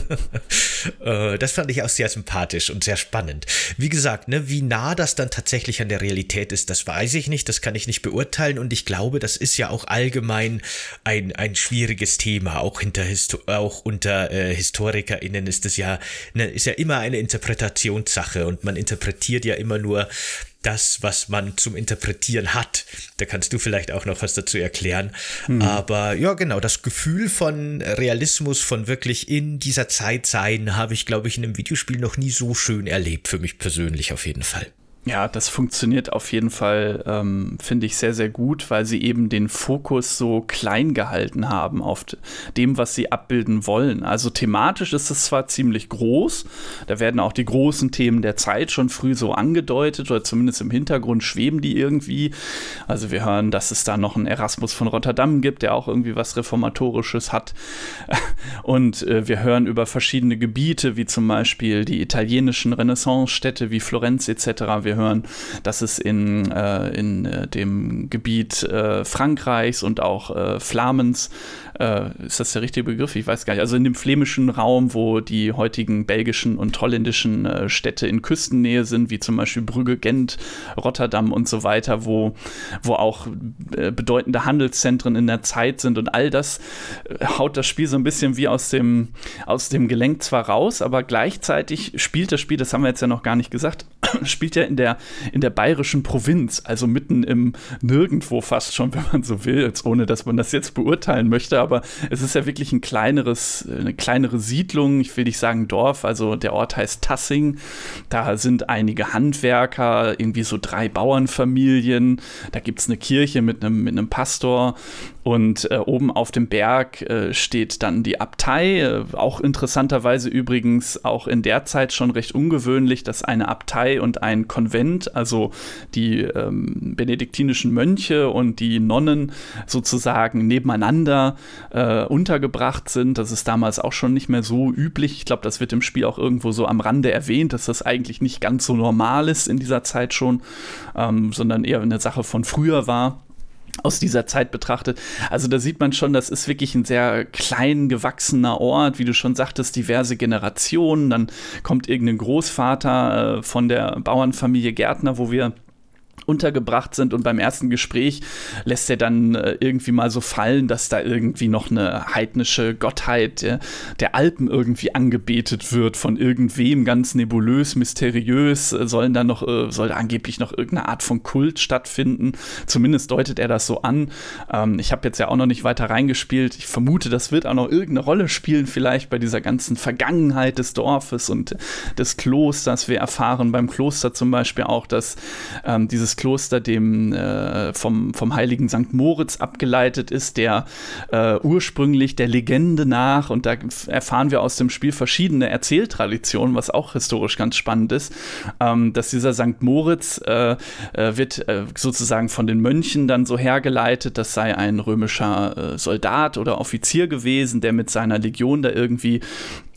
Speaker 1: Äh, das fand ich auch sehr sympathisch und sehr spannend. Wie gesagt, ne, wie nah das dann tatsächlich an der Realität ist, das weiß ich nicht, das kann ich nicht beurteilen und ich glaube, das ist ja auch allgemein ein, ein schwieriges Thema, auch hinter Histo auch unter äh, HistorikerInnen ist es ja, ne, ist ja immer eine Interpretationssache und man interpretiert ja immer nur das, was man zum Interpretieren hat. Da kannst du vielleicht auch noch was dazu erklären. Mhm. Aber ja, genau, das Gefühl von Realismus, von wirklich in dieser Zeit sein, habe ich, glaube ich, in einem Videospiel noch nie so schön erlebt, für mich persönlich auf jeden Fall.
Speaker 2: Ja, das funktioniert auf jeden Fall, ähm, finde ich, sehr, sehr gut, weil sie eben den Fokus so klein gehalten haben auf dem, was sie abbilden wollen. Also thematisch ist es zwar ziemlich groß, da werden auch die großen Themen der Zeit schon früh so angedeutet oder zumindest im Hintergrund schweben die irgendwie. Also wir hören, dass es da noch einen Erasmus von Rotterdam gibt, der auch irgendwie was Reformatorisches hat. Und äh, wir hören über verschiedene Gebiete, wie zum Beispiel die italienischen Renaissance-Städte wie Florenz etc. Wir hören, dass es in, äh, in äh, dem Gebiet äh, Frankreichs und auch Flamens, äh, ist das der richtige Begriff? Ich weiß gar nicht, also in dem flämischen Raum, wo die heutigen belgischen und holländischen äh, Städte in Küstennähe sind, wie zum Beispiel Brügge, Gent, Rotterdam und so weiter, wo, wo auch bedeutende Handelszentren in der Zeit sind und all das haut das Spiel so ein bisschen wie aus dem, aus dem Gelenk zwar raus, aber gleichzeitig spielt das Spiel, das haben wir jetzt ja noch gar nicht gesagt, spielt ja in der, in der bayerischen Provinz, also mitten im Nirgendwo fast schon, wenn man so will, jetzt ohne dass man das jetzt beurteilen möchte, aber es ist ja wirklich ein kleineres, eine kleinere Siedlung, ich will nicht sagen Dorf, also der Ort heißt Tassing, da sind einige Handwerker, irgendwie so drei Bauernfamilien, da gibt es eine Kirche mit einem, mit einem Pastor und äh, oben auf dem Berg äh, steht dann die Abtei, äh, auch interessanterweise übrigens auch in der Zeit schon recht ungewöhnlich, dass eine Abtei und ein Konvent, also die ähm, benediktinischen Mönche und die Nonnen sozusagen nebeneinander äh, untergebracht sind. Das ist damals auch schon nicht mehr so üblich. Ich glaube, das wird im Spiel auch irgendwo so am Rande erwähnt, dass das eigentlich nicht ganz so normal ist in dieser Zeit schon, ähm, sondern eher eine Sache von früher war aus dieser Zeit betrachtet. Also da sieht man schon, das ist wirklich ein sehr klein gewachsener Ort, wie du schon sagtest, diverse Generationen. Dann kommt irgendein Großvater äh, von der Bauernfamilie Gärtner, wo wir untergebracht sind und beim ersten Gespräch lässt er dann äh, irgendwie mal so fallen, dass da irgendwie noch eine heidnische Gottheit der Alpen irgendwie angebetet wird von irgendwem ganz nebulös, mysteriös, sollen da noch äh, soll da angeblich noch irgendeine Art von Kult stattfinden. Zumindest deutet er das so an. Ähm, ich habe jetzt ja auch noch nicht weiter reingespielt. Ich vermute, das wird auch noch irgendeine Rolle spielen vielleicht bei dieser ganzen Vergangenheit des Dorfes und des Klosters. Wir erfahren beim Kloster zum Beispiel auch, dass ähm, dieses Kloster dem äh, vom, vom heiligen St. Moritz abgeleitet ist, der äh, ursprünglich der Legende nach, und da erfahren wir aus dem Spiel verschiedene Erzähltraditionen, was auch historisch ganz spannend ist, ähm, dass dieser St. Moritz äh, äh wird äh, sozusagen von den Mönchen dann so hergeleitet, das sei ein römischer äh, Soldat oder Offizier gewesen, der mit seiner Legion da irgendwie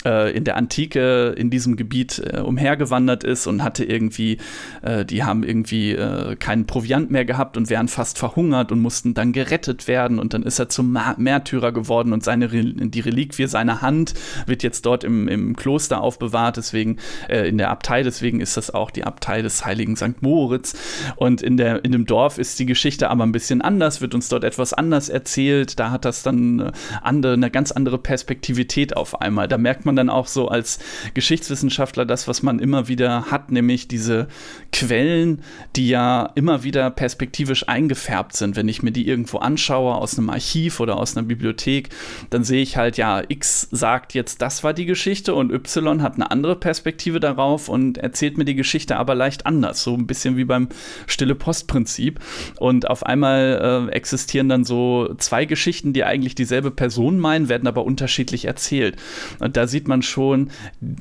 Speaker 2: in der Antike in diesem Gebiet äh, umhergewandert ist und hatte irgendwie, äh, die haben irgendwie äh, keinen Proviant mehr gehabt und wären fast verhungert und mussten dann gerettet werden und dann ist er zum Ma Märtyrer geworden und seine Re die Reliquie seiner Hand wird jetzt dort im, im Kloster aufbewahrt, deswegen äh, in der Abtei, deswegen ist das auch die Abtei des heiligen St. Moritz und in, der, in dem Dorf ist die Geschichte aber ein bisschen anders, wird uns dort etwas anders erzählt, da hat das dann äh, andere, eine ganz andere Perspektivität auf einmal, da merkt man dann auch so als Geschichtswissenschaftler das, was man immer wieder hat, nämlich diese Quellen, die ja immer wieder perspektivisch eingefärbt sind. Wenn ich mir die irgendwo anschaue aus einem Archiv oder aus einer Bibliothek, dann sehe ich halt, ja, X sagt jetzt, das war die Geschichte und Y hat eine andere Perspektive darauf und erzählt mir die Geschichte aber leicht anders. So ein bisschen wie beim Stille Post-Prinzip. Und auf einmal äh, existieren dann so zwei Geschichten, die eigentlich dieselbe Person meinen, werden aber unterschiedlich erzählt. Und da sieht man schon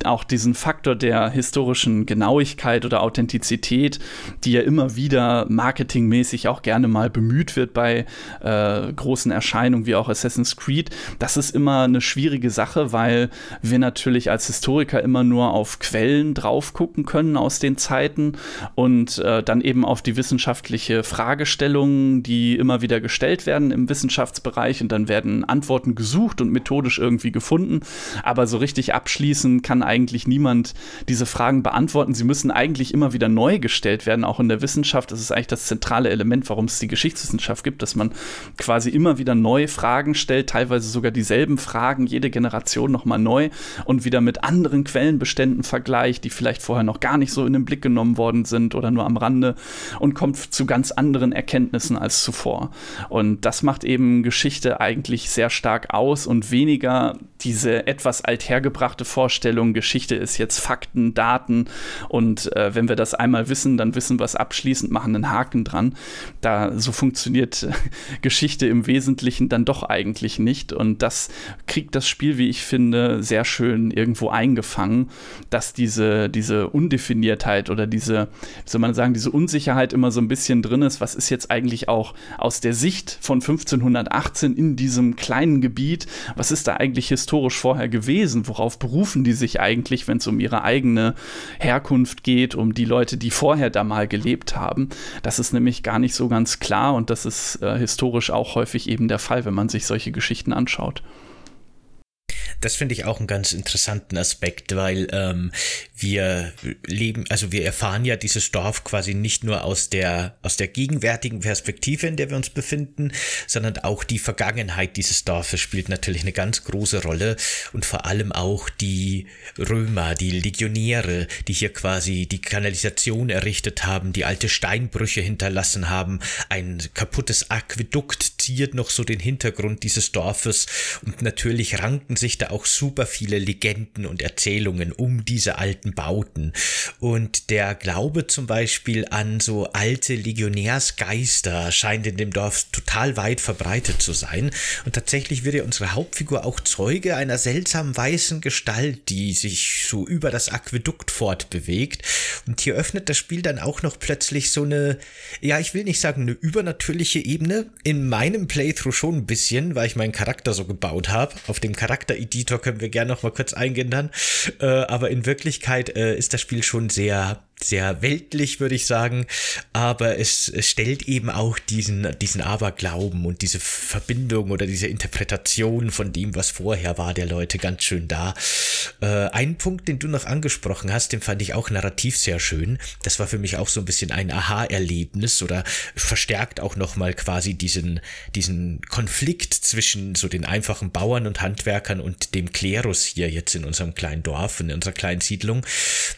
Speaker 2: auch diesen Faktor der historischen Genauigkeit oder Authentizität, die ja immer wieder marketingmäßig auch gerne mal bemüht wird bei äh, großen Erscheinungen wie auch Assassin's Creed. Das ist immer eine schwierige Sache, weil wir natürlich als Historiker immer nur auf Quellen drauf gucken können aus den Zeiten und äh, dann eben auf die wissenschaftliche Fragestellung, die immer wieder gestellt werden im Wissenschaftsbereich und dann werden Antworten gesucht und methodisch irgendwie gefunden. Aber so richtig richtig abschließen kann eigentlich niemand diese Fragen beantworten. Sie müssen eigentlich immer wieder neu gestellt werden, auch in der Wissenschaft. Das ist eigentlich das zentrale Element, warum es die Geschichtswissenschaft gibt, dass man quasi immer wieder neue Fragen stellt, teilweise sogar dieselben Fragen, jede Generation nochmal neu und wieder mit anderen Quellenbeständen vergleicht, die vielleicht vorher noch gar nicht so in den Blick genommen worden sind oder nur am Rande und kommt zu ganz anderen Erkenntnissen als zuvor. Und das macht eben Geschichte eigentlich sehr stark aus und weniger diese etwas althergebrachte vorgebrachte Vorstellung, Geschichte ist jetzt Fakten, Daten und äh, wenn wir das einmal wissen, dann wissen wir es abschließend, machen einen Haken dran. Da so funktioniert äh, Geschichte im Wesentlichen dann doch eigentlich nicht und das kriegt das Spiel, wie ich finde, sehr schön irgendwo eingefangen, dass diese, diese Undefiniertheit oder diese, wie soll man sagen, diese Unsicherheit immer so ein bisschen drin ist. Was ist jetzt eigentlich auch aus der Sicht von 1518 in diesem kleinen Gebiet, was ist da eigentlich historisch vorher gewesen? Worauf berufen die sich eigentlich, wenn es um ihre eigene Herkunft geht, um die Leute, die vorher da mal gelebt haben. Das ist nämlich gar nicht so ganz klar und das ist äh, historisch auch häufig eben der Fall, wenn man sich solche Geschichten anschaut.
Speaker 1: Das finde ich auch einen ganz interessanten Aspekt, weil ähm, wir leben, also wir erfahren ja dieses Dorf quasi nicht nur aus der, aus der gegenwärtigen Perspektive, in der wir uns befinden, sondern auch die Vergangenheit dieses Dorfes spielt natürlich eine ganz große Rolle und vor allem auch die Römer, die Legionäre, die hier quasi die Kanalisation errichtet haben, die alte Steinbrüche hinterlassen haben, ein kaputtes Aquädukt ziert noch so den Hintergrund dieses Dorfes und natürlich ranken sich da auch super viele Legenden und Erzählungen um diese alten Bauten. Und der Glaube zum Beispiel an so alte Legionärsgeister scheint in dem Dorf total weit verbreitet zu sein. Und tatsächlich wird ja unsere Hauptfigur auch Zeuge einer seltsam weißen Gestalt, die sich so über das Aquädukt fortbewegt. Und hier öffnet das Spiel dann auch noch plötzlich so eine, ja, ich will nicht sagen eine übernatürliche Ebene. In meinem Playthrough schon ein bisschen, weil ich meinen Charakter so gebaut habe. Auf dem Charakter-Editor können wir gerne noch mal kurz eingehen dann. Äh, aber in Wirklichkeit Wirklichkeit äh, ist das Spiel schon sehr sehr weltlich, würde ich sagen, aber es, es, stellt eben auch diesen, diesen Aberglauben und diese Verbindung oder diese Interpretation von dem, was vorher war, der Leute ganz schön da. Äh, ein Punkt, den du noch angesprochen hast, den fand ich auch narrativ sehr schön. Das war für mich auch so ein bisschen ein Aha-Erlebnis oder verstärkt auch nochmal quasi diesen, diesen Konflikt zwischen so den einfachen Bauern und Handwerkern und dem Klerus hier jetzt in unserem kleinen Dorf, in unserer kleinen Siedlung,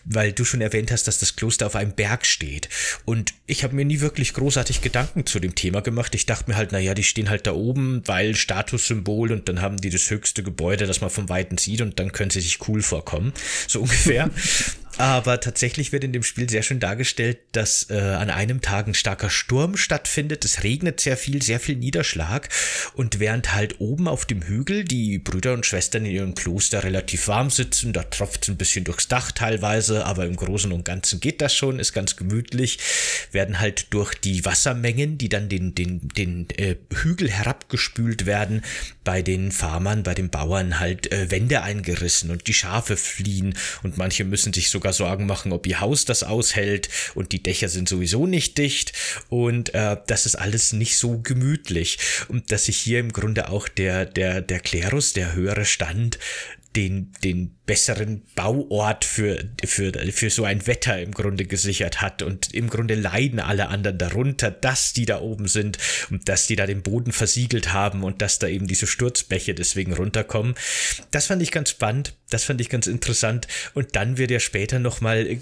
Speaker 1: weil du schon erwähnt hast, dass das das Kloster auf einem Berg steht. Und ich habe mir nie wirklich großartig Gedanken zu dem Thema gemacht. Ich dachte mir halt, naja, die stehen halt da oben, weil Statussymbol und dann haben die das höchste Gebäude, das man vom Weiten sieht und dann können sie sich cool vorkommen. So ungefähr. Aber tatsächlich wird in dem Spiel sehr schön dargestellt, dass äh, an einem Tag ein starker Sturm stattfindet. Es regnet sehr viel, sehr viel Niederschlag. Und während halt oben auf dem Hügel die Brüder und Schwestern in ihrem Kloster relativ warm sitzen, da tropft es ein bisschen durchs Dach teilweise, aber im Großen und Ganzen geht das schon, ist ganz gemütlich, werden halt durch die Wassermengen, die dann den, den, den äh, Hügel herabgespült werden, bei den Farmern, bei den Bauern halt äh, Wände eingerissen und die Schafe fliehen. Und manche müssen sich sogar Sorgen machen, ob ihr Haus das aushält. Und die Dächer sind sowieso nicht dicht. Und äh, das ist alles nicht so gemütlich. Und dass sich hier im Grunde auch der der der Klerus, der höhere Stand den, den besseren Bauort für, für, für so ein Wetter im Grunde gesichert hat. Und im Grunde leiden alle anderen darunter, dass die da oben sind und dass die da den Boden versiegelt haben und dass da eben diese Sturzbäche deswegen runterkommen. Das fand ich ganz spannend, das fand ich ganz interessant. Und dann wird ja später nochmal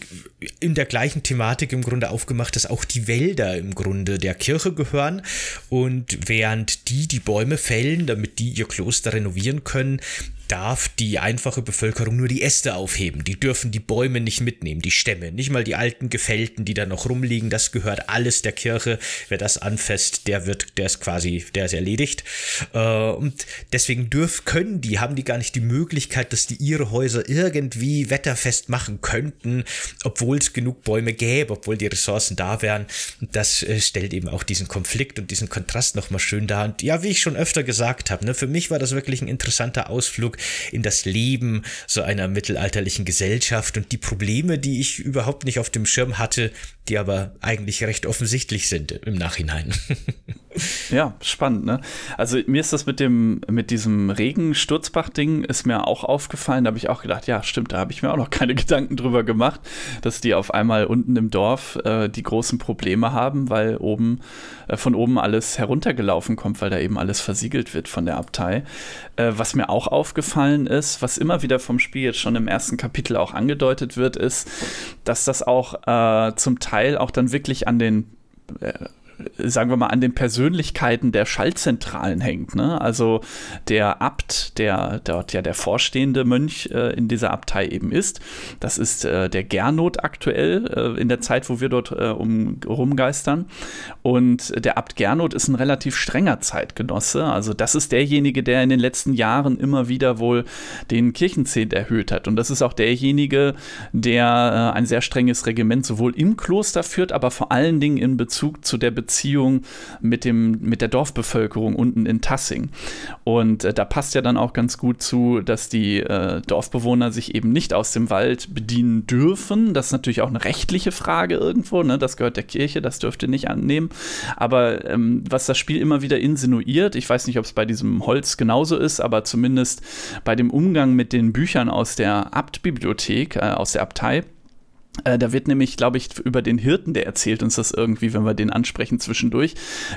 Speaker 1: in der gleichen Thematik im Grunde aufgemacht, dass auch die Wälder im Grunde der Kirche gehören. Und während die die Bäume fällen, damit die ihr Kloster renovieren können, darf die einfache Bevölkerung nur die Äste aufheben. Die dürfen die Bäume nicht mitnehmen, die Stämme, nicht mal die alten Gefällten, die da noch rumliegen. Das gehört alles der Kirche. Wer das anfasst, der wird, der ist quasi, der ist erledigt. Äh, und deswegen dürfen, können die, haben die gar nicht die Möglichkeit, dass die ihre Häuser irgendwie wetterfest machen könnten, obwohl es genug Bäume gäbe, obwohl die Ressourcen da wären. Das äh, stellt eben auch diesen Konflikt und diesen Kontrast nochmal schön dar. Und ja, wie ich schon öfter gesagt habe, ne, für mich war das wirklich ein interessanter Ausflug in das Leben so einer mittelalterlichen Gesellschaft und die Probleme, die ich überhaupt nicht auf dem Schirm hatte, die aber eigentlich recht offensichtlich sind im Nachhinein.
Speaker 2: Ja, spannend, ne? Also mir ist das mit dem, mit diesem Regen-Sturzbach-Ding ist mir auch aufgefallen. Habe ich auch gedacht, ja, stimmt, da habe ich mir auch noch keine Gedanken drüber gemacht, dass die auf einmal unten im Dorf äh, die großen Probleme haben, weil oben, äh, von oben alles heruntergelaufen kommt, weil da eben alles versiegelt wird von der Abtei. Äh, was mir auch aufgefallen ist, was immer wieder vom Spiel jetzt schon im ersten Kapitel auch angedeutet wird, ist, dass das auch äh, zum Teil auch dann wirklich an den äh, sagen wir mal, an den Persönlichkeiten der Schaltzentralen hängt. Ne? Also der Abt, der dort ja der vorstehende Mönch äh, in dieser Abtei eben ist, das ist äh, der Gernot aktuell äh, in der Zeit, wo wir dort äh, um, rumgeistern. Und der Abt Gernot ist ein relativ strenger Zeitgenosse. Also das ist derjenige, der in den letzten Jahren immer wieder wohl den Kirchenzehnt erhöht hat. Und das ist auch derjenige, der äh, ein sehr strenges Regiment sowohl im Kloster führt, aber vor allen Dingen in Bezug zu der Beziehung Beziehung mit, dem, mit der Dorfbevölkerung unten in Tassing. Und äh, da passt ja dann auch ganz gut zu, dass die äh, Dorfbewohner sich eben nicht aus dem Wald bedienen dürfen. Das ist natürlich auch eine rechtliche Frage irgendwo. Ne? Das gehört der Kirche, das dürft ihr nicht annehmen. Aber ähm, was das Spiel immer wieder insinuiert, ich weiß nicht, ob es bei diesem Holz genauso ist, aber zumindest bei dem Umgang mit den Büchern aus der Abtbibliothek, äh, aus der Abtei, da wird nämlich, glaube ich, über den Hirten, der erzählt uns das irgendwie, wenn wir den ansprechen zwischendurch.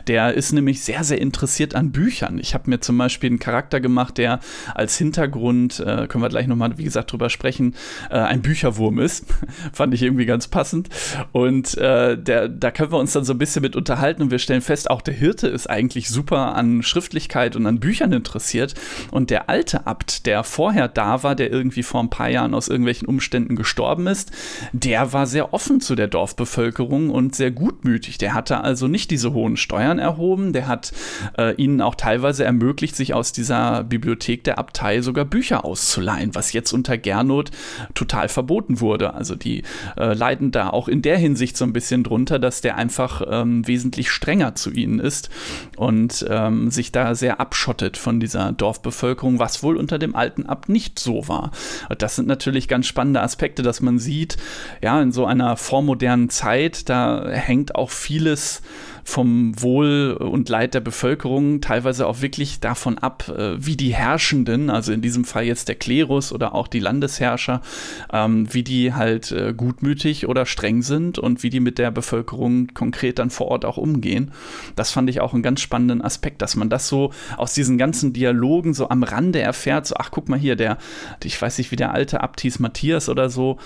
Speaker 2: Der ist nämlich sehr, sehr interessiert an Büchern. Ich habe mir zum Beispiel einen Charakter gemacht, der als Hintergrund, äh, können wir gleich nochmal, wie gesagt, drüber sprechen, äh, ein Bücherwurm ist. Fand ich irgendwie ganz passend. Und äh, der, da können wir uns dann so ein bisschen mit unterhalten und wir stellen fest, auch der Hirte ist eigentlich super an Schriftlichkeit und an Büchern interessiert. Und der alte Abt, der vorher da war, der irgendwie vor ein paar Jahren aus irgendwelchen Umständen gestorben ist, der der war sehr offen zu der Dorfbevölkerung und sehr gutmütig. Der hatte also nicht diese hohen Steuern erhoben. Der hat äh, ihnen auch teilweise ermöglicht, sich aus dieser Bibliothek der Abtei sogar Bücher auszuleihen, was jetzt unter Gernot total verboten wurde. Also die äh, leiden da auch in der Hinsicht so ein bisschen drunter, dass der einfach ähm, wesentlich strenger zu ihnen ist und ähm, sich da sehr abschottet von dieser Dorfbevölkerung, was wohl unter dem alten Abt nicht so war. Das sind natürlich ganz spannende Aspekte, dass man sieht, ja, in so einer vormodernen Zeit, da hängt auch vieles vom Wohl und Leid der Bevölkerung, teilweise auch wirklich davon ab, äh, wie die Herrschenden, also in diesem Fall jetzt der Klerus oder auch die Landesherrscher, ähm, wie die halt äh, gutmütig oder streng sind und wie die mit der Bevölkerung konkret dann vor Ort auch umgehen. Das fand ich auch einen ganz spannenden Aspekt, dass man das so aus diesen ganzen Dialogen so am Rande erfährt, so, ach guck mal hier, der, ich weiß nicht, wie der alte Abtis Matthias oder so,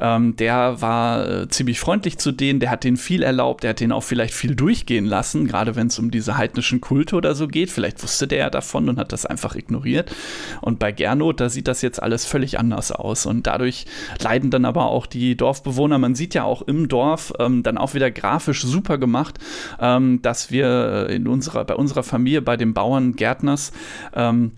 Speaker 2: ähm, der war äh, ziemlich freundlich zu denen, der hat denen viel erlaubt, der hat denen auch vielleicht viel durch durchgehen lassen, gerade wenn es um diese heidnischen Kulte oder so geht. Vielleicht wusste der ja davon und hat das einfach ignoriert. Und bei Gernot, da sieht das jetzt alles völlig anders aus. Und dadurch leiden dann aber auch die Dorfbewohner. Man sieht ja auch im Dorf ähm, dann auch wieder grafisch super gemacht, ähm, dass wir in unserer, bei unserer Familie, bei den Bauern Gärtners, ähm,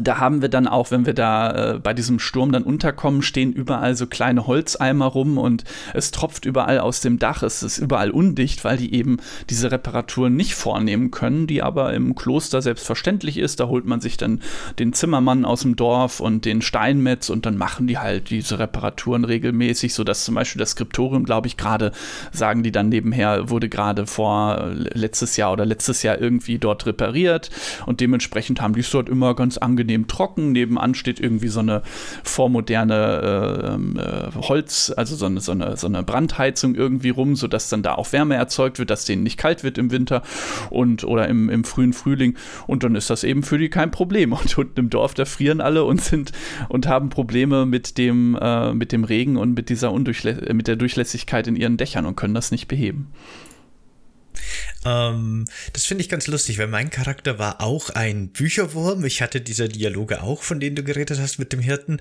Speaker 2: da haben wir dann auch, wenn wir da äh, bei diesem Sturm dann unterkommen, stehen überall so kleine Holzeimer rum und es tropft überall aus dem Dach. Es ist überall undicht, weil die eben diese Reparaturen nicht vornehmen können, die aber im Kloster selbstverständlich ist. Da holt man sich dann den Zimmermann aus dem Dorf und den Steinmetz und dann machen die halt diese Reparaturen regelmäßig, sodass zum Beispiel das Skriptorium, glaube ich, gerade, sagen die dann nebenher, wurde gerade vor äh, letztes Jahr oder letztes Jahr irgendwie dort repariert und dementsprechend haben die es dort immer ganz angenehm angenehm trocken. Nebenan steht irgendwie so eine vormoderne äh, ähm, äh, Holz, also so eine, so, eine, so eine Brandheizung irgendwie rum, sodass dann da auch Wärme erzeugt wird, dass denen nicht kalt wird im Winter und oder im, im frühen Frühling. Und dann ist das eben für die kein Problem. Und unten im Dorf, da frieren alle und sind und haben Probleme mit dem, äh, mit dem Regen und mit dieser Undurchlä mit der Durchlässigkeit in ihren Dächern und können das nicht beheben.
Speaker 1: Ähm, das finde ich ganz lustig, weil mein Charakter war auch ein Bücherwurm. Ich hatte diese Dialoge auch, von denen du geredet hast mit dem Hirten.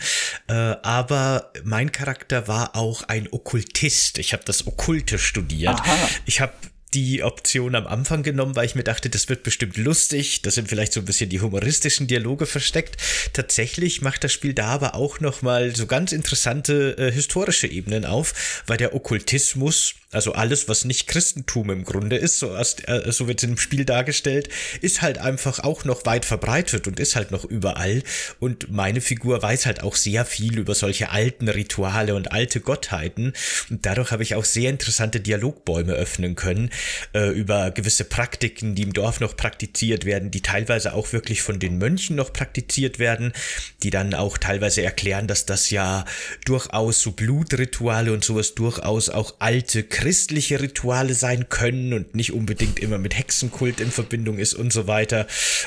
Speaker 1: Äh, aber mein Charakter war auch ein Okkultist. Ich habe das Okkulte studiert. Aha. Ich habe die Option am Anfang genommen, weil ich mir dachte, das wird bestimmt lustig. Da sind vielleicht so ein bisschen die humoristischen Dialoge versteckt. Tatsächlich macht das Spiel da aber auch noch mal so ganz interessante äh, historische Ebenen auf, weil der Okkultismus also alles, was nicht Christentum im Grunde ist, so, äh, so wird es im Spiel dargestellt, ist halt einfach auch noch weit verbreitet und ist halt noch überall. Und meine Figur weiß halt auch sehr viel über solche alten Rituale und alte Gottheiten. Und dadurch habe ich auch sehr interessante Dialogbäume öffnen können äh, über gewisse Praktiken, die im Dorf noch praktiziert werden, die teilweise auch wirklich von den Mönchen noch praktiziert werden, die dann auch teilweise erklären, dass das ja durchaus so Blutrituale und sowas durchaus auch alte christliche Rituale sein können und nicht unbedingt immer mit Hexenkult in Verbindung ist und so weiter.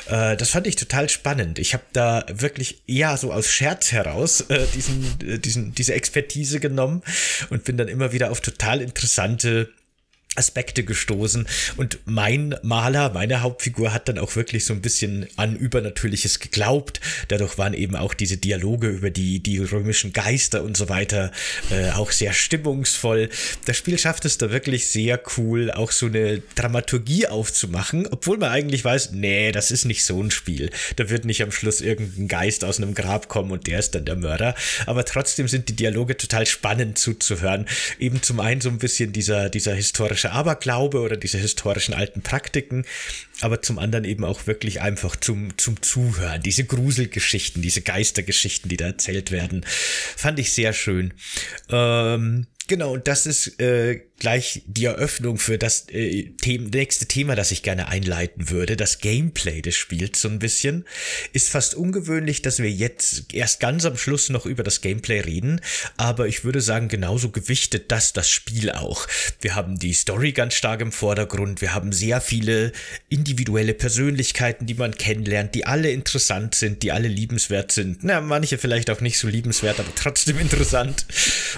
Speaker 1: Äh, das fand ich total spannend. Ich habe da wirklich eher so aus Scherz heraus äh, diesen, äh, diesen, diese Expertise genommen und bin dann immer wieder auf total interessante Aspekte gestoßen und mein Maler, meine Hauptfigur hat dann auch wirklich so ein bisschen an Übernatürliches geglaubt. Dadurch waren eben auch diese Dialoge über die, die römischen Geister und so weiter äh, auch sehr stimmungsvoll. Das Spiel schafft es da wirklich sehr cool, auch so eine Dramaturgie aufzumachen, obwohl man eigentlich weiß, nee, das ist nicht so ein Spiel. Da wird nicht am Schluss irgendein Geist aus einem Grab kommen und der ist dann der Mörder. Aber trotzdem sind die Dialoge total spannend zuzuhören. Eben zum einen so ein bisschen dieser, dieser historische historische Aberglaube oder diese historischen alten Praktiken, aber zum anderen eben auch wirklich einfach zum, zum Zuhören. Diese Gruselgeschichten, diese Geistergeschichten, die da erzählt werden, fand ich sehr schön. Ähm, genau, und das ist äh, gleich die Eröffnung für das äh, The nächste Thema, das ich gerne einleiten würde. Das Gameplay des Spiels so ein bisschen. Ist fast ungewöhnlich, dass wir jetzt erst ganz am Schluss noch über das Gameplay reden, aber ich würde sagen, genauso gewichtet das das Spiel auch. Wir haben die Story ganz stark im Vordergrund, wir haben sehr viele individuelle Persönlichkeiten, die man kennenlernt, die alle interessant sind, die alle liebenswert sind. Na, manche vielleicht auch nicht so liebenswert, aber trotzdem interessant.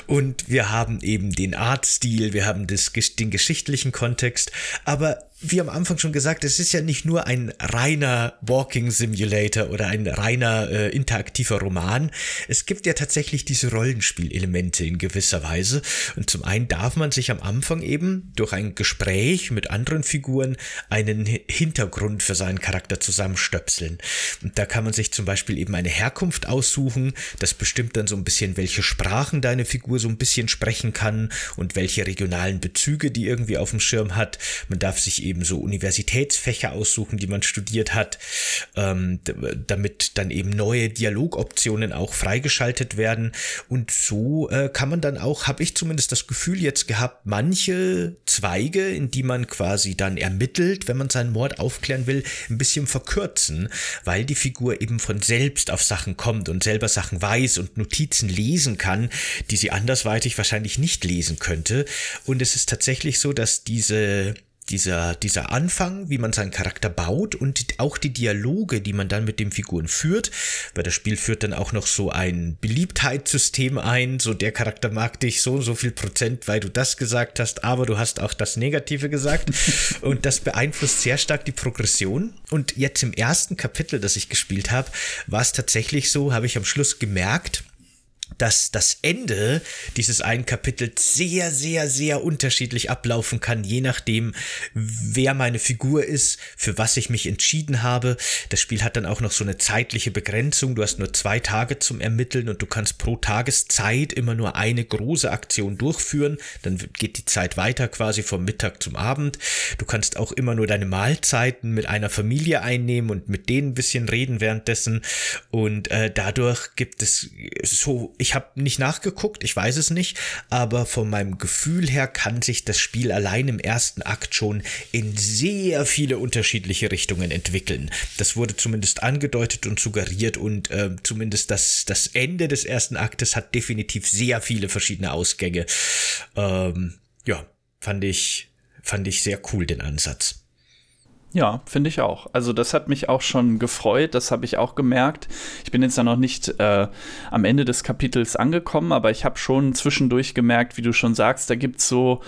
Speaker 1: Und wir haben eben den Artstil, wir haben haben das, den geschichtlichen Kontext, aber wie am Anfang schon gesagt, es ist ja nicht nur ein reiner Walking Simulator oder ein reiner äh, interaktiver Roman. Es gibt ja tatsächlich diese Rollenspielelemente in gewisser Weise. Und zum einen darf man sich am Anfang eben durch ein Gespräch mit anderen Figuren einen Hintergrund für seinen Charakter zusammenstöpseln. Und da kann man sich zum Beispiel eben eine Herkunft aussuchen. Das bestimmt dann so ein bisschen, welche Sprachen deine Figur so ein bisschen sprechen kann und welche regionalen Bezüge die irgendwie auf dem Schirm hat. Man darf sich eben eben so Universitätsfächer aussuchen, die man studiert hat, ähm, damit dann eben neue Dialogoptionen auch freigeschaltet werden. Und so äh, kann man dann auch, habe ich zumindest das Gefühl jetzt gehabt, manche Zweige, in die man quasi dann ermittelt, wenn man seinen Mord aufklären will, ein bisschen verkürzen, weil die Figur eben von selbst auf Sachen kommt und selber Sachen weiß und Notizen lesen kann, die sie andersweitig wahrscheinlich nicht lesen könnte. Und es ist tatsächlich so, dass diese dieser, dieser Anfang, wie man seinen Charakter baut und auch die Dialoge, die man dann mit den Figuren führt, weil das Spiel führt dann auch noch so ein Beliebtheitssystem ein, so der Charakter mag dich so so viel Prozent, weil du das gesagt hast, aber du hast auch das Negative gesagt. Und das beeinflusst sehr stark die Progression. Und jetzt im ersten Kapitel, das ich gespielt habe, war es tatsächlich so, habe ich am Schluss gemerkt, dass das Ende dieses einen Kapitels sehr, sehr, sehr unterschiedlich ablaufen kann, je nachdem, wer meine Figur ist, für was ich mich entschieden habe. Das Spiel hat dann auch noch so eine zeitliche Begrenzung. Du hast nur zwei Tage zum Ermitteln und du kannst pro Tageszeit immer nur eine große Aktion durchführen. Dann geht die Zeit weiter quasi vom Mittag zum Abend. Du kannst auch immer nur deine Mahlzeiten mit einer Familie einnehmen und mit denen ein bisschen reden währenddessen. Und äh, dadurch gibt es so ich habe nicht nachgeguckt, ich weiß es nicht, aber von meinem Gefühl her kann sich das Spiel allein im ersten Akt schon in sehr viele unterschiedliche Richtungen entwickeln. Das wurde zumindest angedeutet und suggeriert und äh, zumindest das, das Ende des ersten Aktes hat definitiv sehr viele verschiedene Ausgänge. Ähm, ja, fand ich, fand ich sehr cool den Ansatz.
Speaker 2: Ja, finde ich auch. Also das hat mich auch schon gefreut, das habe ich auch gemerkt. Ich bin jetzt ja noch nicht äh, am Ende des Kapitels angekommen, aber ich habe schon zwischendurch gemerkt, wie du schon sagst, da gibt es so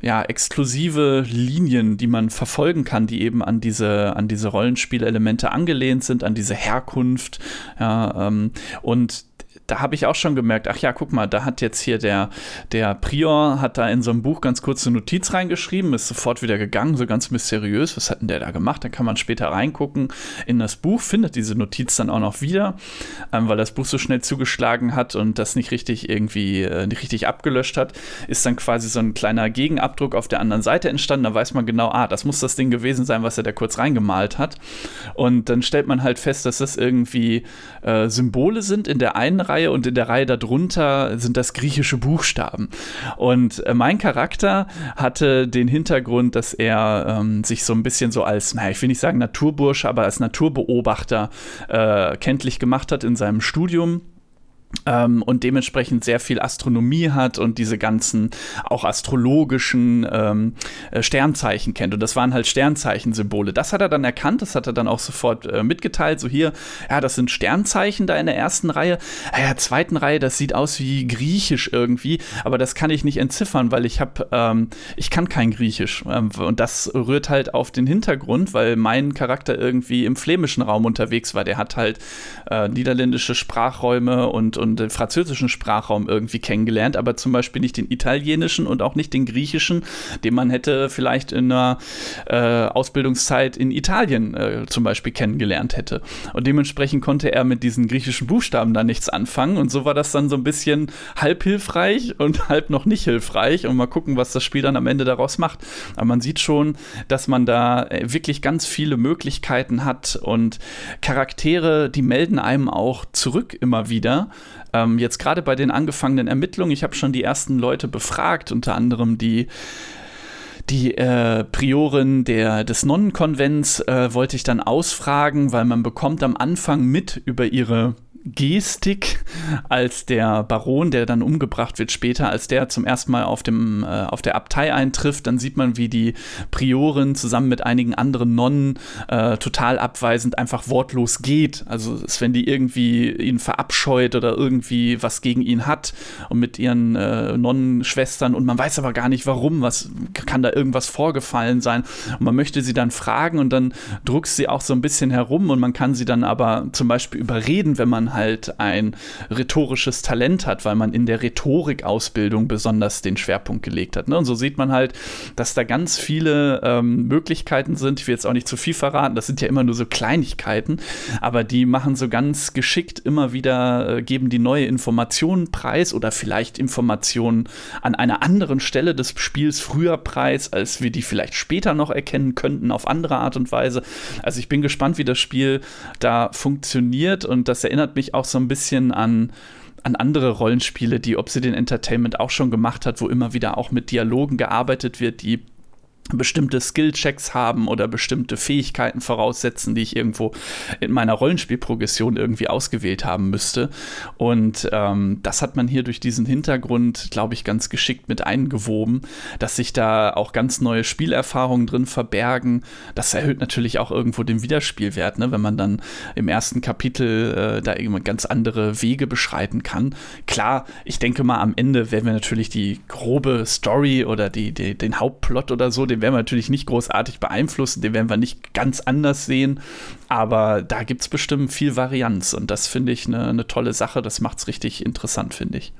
Speaker 2: ja, exklusive Linien, die man verfolgen kann, die eben an diese, an diese Rollenspielelemente angelehnt sind, an diese Herkunft. Ja, ähm, und da habe ich auch schon gemerkt, ach ja, guck mal, da hat jetzt hier der, der Prior, hat da in so einem Buch ganz kurze Notiz reingeschrieben, ist sofort wieder gegangen, so ganz mysteriös, was hat denn der da gemacht? Da kann man später reingucken in das Buch, findet diese Notiz dann auch noch wieder, ähm, weil das Buch so schnell zugeschlagen hat und das nicht richtig irgendwie, äh, nicht richtig abgelöscht hat, ist dann quasi so ein kleiner Gegenabdruck auf der anderen Seite entstanden, da weiß man genau, ah, das muss das Ding gewesen sein, was er da kurz reingemalt hat und dann stellt man halt fest, dass das irgendwie äh, Symbole sind in der einen Reihe Reihe und in der Reihe darunter sind das griechische Buchstaben. Und äh, mein Charakter hatte den Hintergrund, dass er ähm, sich so ein bisschen so als, naja, ich will nicht sagen Naturbursche, aber als Naturbeobachter äh, kenntlich gemacht hat in seinem Studium ähm, und dementsprechend sehr viel Astronomie hat und diese ganzen auch astrologischen ähm, äh, Sternzeichen kennt. Und das waren halt Sternzeichensymbole. Das hat er dann erkannt, das hat er dann auch sofort äh, mitgeteilt. So hier, ja, das sind Sternzeichen da in der ersten Reihe. Ja, der zweiten Reihe, das sieht aus wie griechisch irgendwie, aber das kann ich nicht entziffern, weil ich habe, ähm, ich kann kein Griechisch. Ähm, und das rührt halt auf den Hintergrund, weil mein Charakter irgendwie im flämischen Raum unterwegs war. Der hat halt äh, niederländische Sprachräume und, und und den französischen Sprachraum irgendwie kennengelernt, aber zum Beispiel nicht den italienischen und auch nicht den griechischen, den man hätte vielleicht in einer äh, Ausbildungszeit in Italien äh, zum Beispiel kennengelernt hätte. Und dementsprechend konnte er mit diesen griechischen Buchstaben da nichts anfangen und so war das dann so ein bisschen halb hilfreich und halb noch nicht hilfreich und mal gucken, was das Spiel dann am Ende daraus macht. Aber man sieht schon, dass man da äh, wirklich ganz viele Möglichkeiten hat und Charaktere, die melden einem auch zurück immer wieder. Ähm, jetzt gerade bei den angefangenen Ermittlungen, ich habe schon die ersten Leute befragt, unter anderem die die äh, Priorin der, des Nonnenkonvents äh, wollte ich dann ausfragen, weil man bekommt am Anfang mit über ihre Gestik, als der Baron, der dann umgebracht wird später, als der zum ersten Mal auf, dem, äh, auf der Abtei eintrifft, dann sieht man, wie die Priorin zusammen mit einigen anderen Nonnen äh, total abweisend einfach wortlos geht. Also es, wenn die irgendwie ihn verabscheut oder irgendwie was gegen ihn hat und mit ihren äh, Nonnenschwestern und man weiß aber gar nicht warum, was kann da irgendwas vorgefallen sein und man möchte sie dann fragen und dann druckst sie auch so ein bisschen herum und man kann sie dann aber zum Beispiel überreden, wenn man halt ein rhetorisches Talent hat, weil man in der Rhetorikausbildung besonders den Schwerpunkt gelegt hat. Ne? Und so sieht man halt, dass da ganz viele ähm, Möglichkeiten sind. Ich will jetzt auch nicht zu viel verraten, das sind ja immer nur so Kleinigkeiten, aber die machen so ganz geschickt immer wieder, äh, geben die neue Informationen preis oder vielleicht Informationen an einer anderen Stelle des Spiels früher preis, als wir die vielleicht später noch erkennen könnten auf andere Art und Weise. Also ich bin gespannt, wie das Spiel da funktioniert und das erinnert mich mich auch so ein bisschen an, an andere Rollenspiele, die Obsidian Entertainment auch schon gemacht hat, wo immer wieder auch mit Dialogen gearbeitet wird, die bestimmte Skill-Checks haben oder bestimmte Fähigkeiten voraussetzen, die ich irgendwo in meiner Rollenspielprogression irgendwie ausgewählt haben müsste. Und ähm, das hat man hier durch diesen Hintergrund, glaube ich, ganz geschickt mit eingewoben, dass sich da auch ganz neue Spielerfahrungen drin verbergen. Das erhöht natürlich auch irgendwo den Wiederspielwert, ne? wenn man dann im ersten Kapitel äh, da irgendwie ganz andere Wege beschreiten kann. Klar, ich denke mal, am Ende werden wir natürlich die grobe Story oder die, die den Hauptplot oder so, den den werden wir natürlich nicht großartig beeinflussen, den werden wir nicht ganz anders sehen, aber da gibt es bestimmt viel Varianz und das finde ich eine ne tolle Sache, das macht es richtig interessant, finde ich.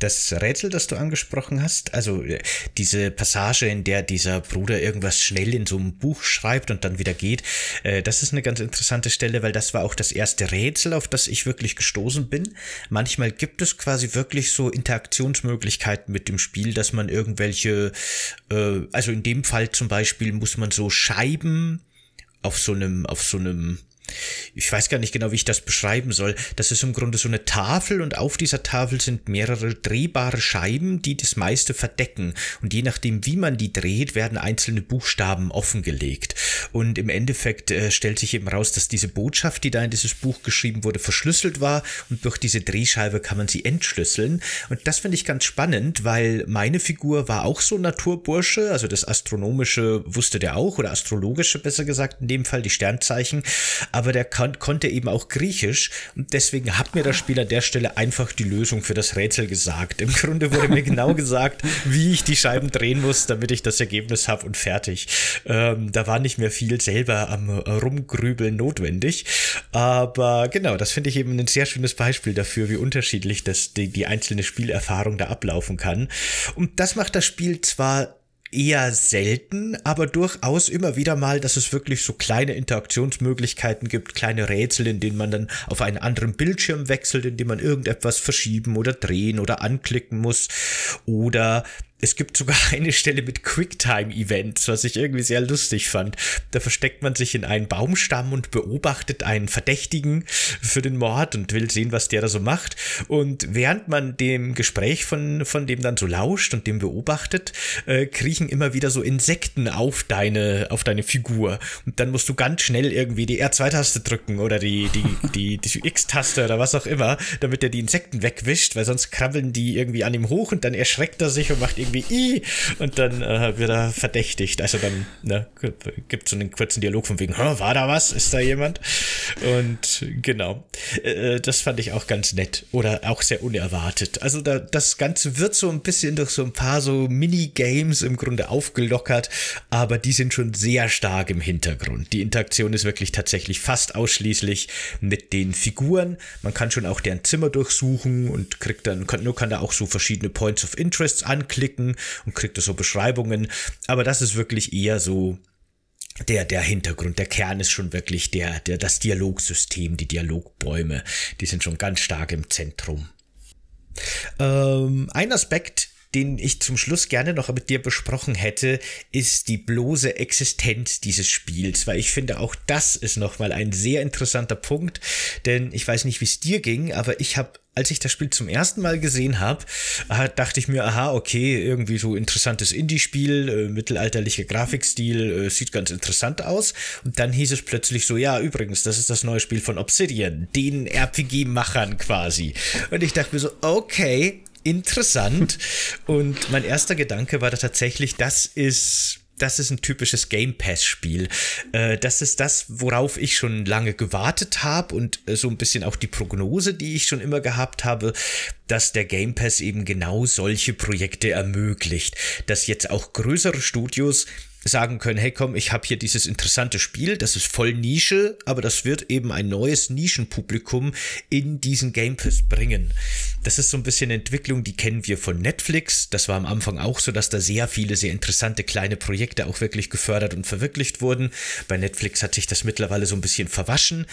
Speaker 1: Das Rätsel, das du angesprochen hast, also äh, diese Passage, in der dieser Bruder irgendwas schnell in so einem Buch schreibt und dann wieder geht, äh, das ist eine ganz interessante Stelle, weil das war auch das erste Rätsel, auf das ich wirklich gestoßen bin. Manchmal gibt es quasi wirklich so Interaktionsmöglichkeiten mit dem Spiel, dass man irgendwelche, äh, also in dem Fall zum Beispiel muss man so Scheiben auf so einem, auf so einem ich weiß gar nicht genau, wie ich das beschreiben soll. Das ist im Grunde so eine Tafel und auf dieser Tafel sind mehrere drehbare Scheiben, die das meiste verdecken. Und je nachdem, wie man die dreht, werden einzelne Buchstaben offengelegt. Und im Endeffekt äh, stellt sich eben raus, dass diese Botschaft, die da in dieses Buch geschrieben wurde, verschlüsselt war und durch diese Drehscheibe kann man sie entschlüsseln. Und das finde ich ganz spannend, weil meine Figur war auch so Naturbursche, also das Astronomische wusste der auch oder Astrologische besser gesagt in dem Fall, die Sternzeichen aber der kon konnte eben auch Griechisch und deswegen hat mir das Spiel an der Stelle einfach die Lösung für das Rätsel gesagt. Im Grunde wurde mir genau gesagt, wie ich die Scheiben drehen muss, damit ich das Ergebnis habe und fertig. Ähm, da war nicht mehr viel selber am Rumgrübeln notwendig, aber genau, das finde ich eben ein sehr schönes Beispiel dafür, wie unterschiedlich das die, die einzelne Spielerfahrung da ablaufen kann. Und das macht das Spiel zwar eher selten, aber durchaus immer wieder mal, dass es wirklich so kleine Interaktionsmöglichkeiten gibt, kleine Rätsel, in denen man dann auf einen anderen Bildschirm wechselt, in dem man irgendetwas verschieben oder drehen oder anklicken muss oder es gibt sogar eine Stelle mit Quicktime-Events, was ich irgendwie sehr lustig fand. Da versteckt man sich in einen Baumstamm und beobachtet einen Verdächtigen für den Mord und will sehen, was der da so macht. Und während man dem Gespräch von, von dem dann so lauscht und dem beobachtet, äh, kriechen immer wieder so Insekten auf deine, auf deine Figur. Und dann musst du ganz schnell irgendwie die R2-Taste drücken oder die, die, die, die X-Taste oder was auch immer, damit er die Insekten wegwischt, weil sonst krabbeln die irgendwie an ihm hoch und dann erschreckt er sich und macht irgendwie irgendwie I und dann äh, wird er verdächtigt. Also dann ne, gibt es so einen kurzen Dialog von wegen, war da was? Ist da jemand? Und genau, äh, das fand ich auch ganz nett oder auch sehr unerwartet. Also da, das Ganze wird so ein bisschen durch so ein paar so Minigames im Grunde aufgelockert, aber die sind schon sehr stark im Hintergrund. Die Interaktion ist wirklich tatsächlich fast ausschließlich mit den Figuren. Man kann schon auch deren Zimmer durchsuchen und kriegt dann, kann, nur kann da auch so verschiedene Points of Interest anklicken klicken und kriegt so Beschreibungen. Aber das ist wirklich eher so der, der Hintergrund, der Kern ist schon wirklich der, der, das Dialogsystem, die Dialogbäume, die sind schon ganz stark im Zentrum. Ähm, ein Aspekt, den ich zum Schluss gerne noch mit dir besprochen hätte, ist die bloße Existenz dieses Spiels, weil ich finde, auch das ist nochmal ein sehr interessanter Punkt, denn ich weiß nicht, wie es dir ging, aber ich habe als ich das Spiel zum ersten Mal gesehen habe, dachte ich mir, aha, okay, irgendwie so interessantes Indie-Spiel, äh, mittelalterlicher Grafikstil, äh, sieht ganz interessant aus. Und dann hieß es plötzlich so, ja, übrigens, das ist das neue Spiel von Obsidian, den RPG-Machern quasi. Und ich dachte mir so, okay, interessant. Und mein erster Gedanke war da tatsächlich, das ist das ist ein typisches Game Pass-Spiel. Äh, das ist das, worauf ich schon lange gewartet habe und äh, so ein bisschen auch die Prognose, die ich schon immer gehabt habe, dass der Game Pass eben genau solche Projekte ermöglicht, dass jetzt auch größere Studios sagen können, hey komm, ich habe hier dieses interessante Spiel, das ist voll Nische, aber das wird eben ein neues Nischenpublikum in diesen Game Pass bringen. Das ist so ein bisschen Entwicklung, die kennen wir von Netflix. Das war am Anfang auch so, dass da sehr viele sehr interessante kleine Projekte auch wirklich gefördert und verwirklicht wurden. Bei Netflix hat sich das mittlerweile so ein bisschen verwaschen,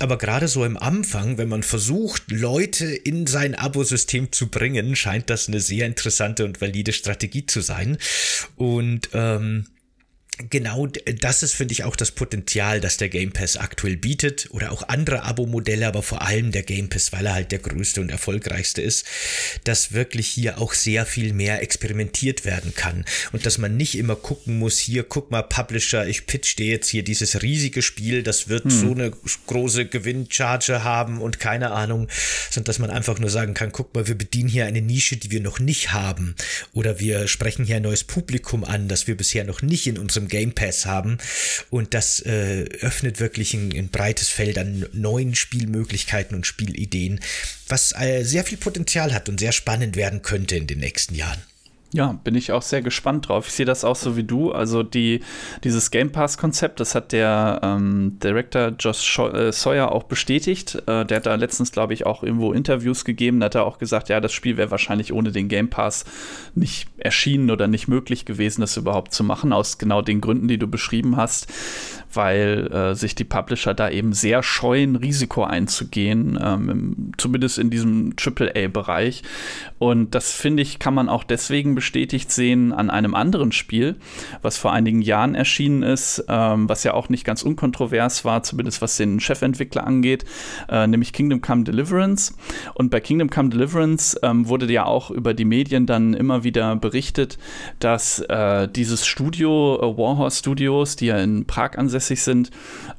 Speaker 1: aber gerade so im Anfang, wenn man versucht, Leute in sein Abosystem zu bringen, scheint das eine sehr interessante und valide Strategie zu sein. Und ähm, genau das ist, finde ich, auch das Potenzial, das der Game Pass aktuell bietet oder auch andere Abo-Modelle, aber vor allem der Game Pass, weil er halt der größte und erfolgreichste ist, dass wirklich hier auch sehr viel mehr experimentiert werden kann und dass man nicht immer gucken muss, hier, guck mal, Publisher, ich pitch dir jetzt hier dieses riesige Spiel, das wird hm. so eine große Gewinncharge haben und keine Ahnung, sondern dass man einfach nur sagen kann, guck mal, wir bedienen hier eine Nische, die wir noch nicht haben oder wir sprechen hier ein neues Publikum an, das wir bisher noch nicht in unserem Game Pass haben. Und das äh, öffnet wirklich ein, ein, breites Feld an neuen Spielmöglichkeiten und Spielideen, was äh, sehr viel Potenzial hat und sehr spannend werden könnte in den nächsten Jahren.
Speaker 2: Ja, bin ich auch sehr gespannt drauf. Ich sehe das auch so wie du. Also die, dieses Game Pass-Konzept, das hat der ähm, Director Josh äh, Sawyer auch bestätigt. Äh, der hat da letztens, glaube ich, auch irgendwo Interviews gegeben. Da hat er auch gesagt, ja, das Spiel wäre wahrscheinlich ohne den Game Pass nicht erschienen oder nicht möglich gewesen, das überhaupt zu machen, aus genau den Gründen, die du beschrieben hast weil äh, sich die Publisher da eben sehr scheuen, Risiko einzugehen, ähm, zumindest in diesem AAA-Bereich. Und das finde ich, kann man auch deswegen bestätigt sehen an einem anderen Spiel, was vor einigen Jahren erschienen ist, ähm, was ja auch nicht ganz unkontrovers war, zumindest was den Chefentwickler angeht, äh, nämlich Kingdom Come Deliverance. Und bei Kingdom Come Deliverance ähm, wurde ja auch über die Medien dann immer wieder berichtet, dass äh, dieses Studio, äh, Warhorse Studios, die ja in Prag ansässig ansässig sind,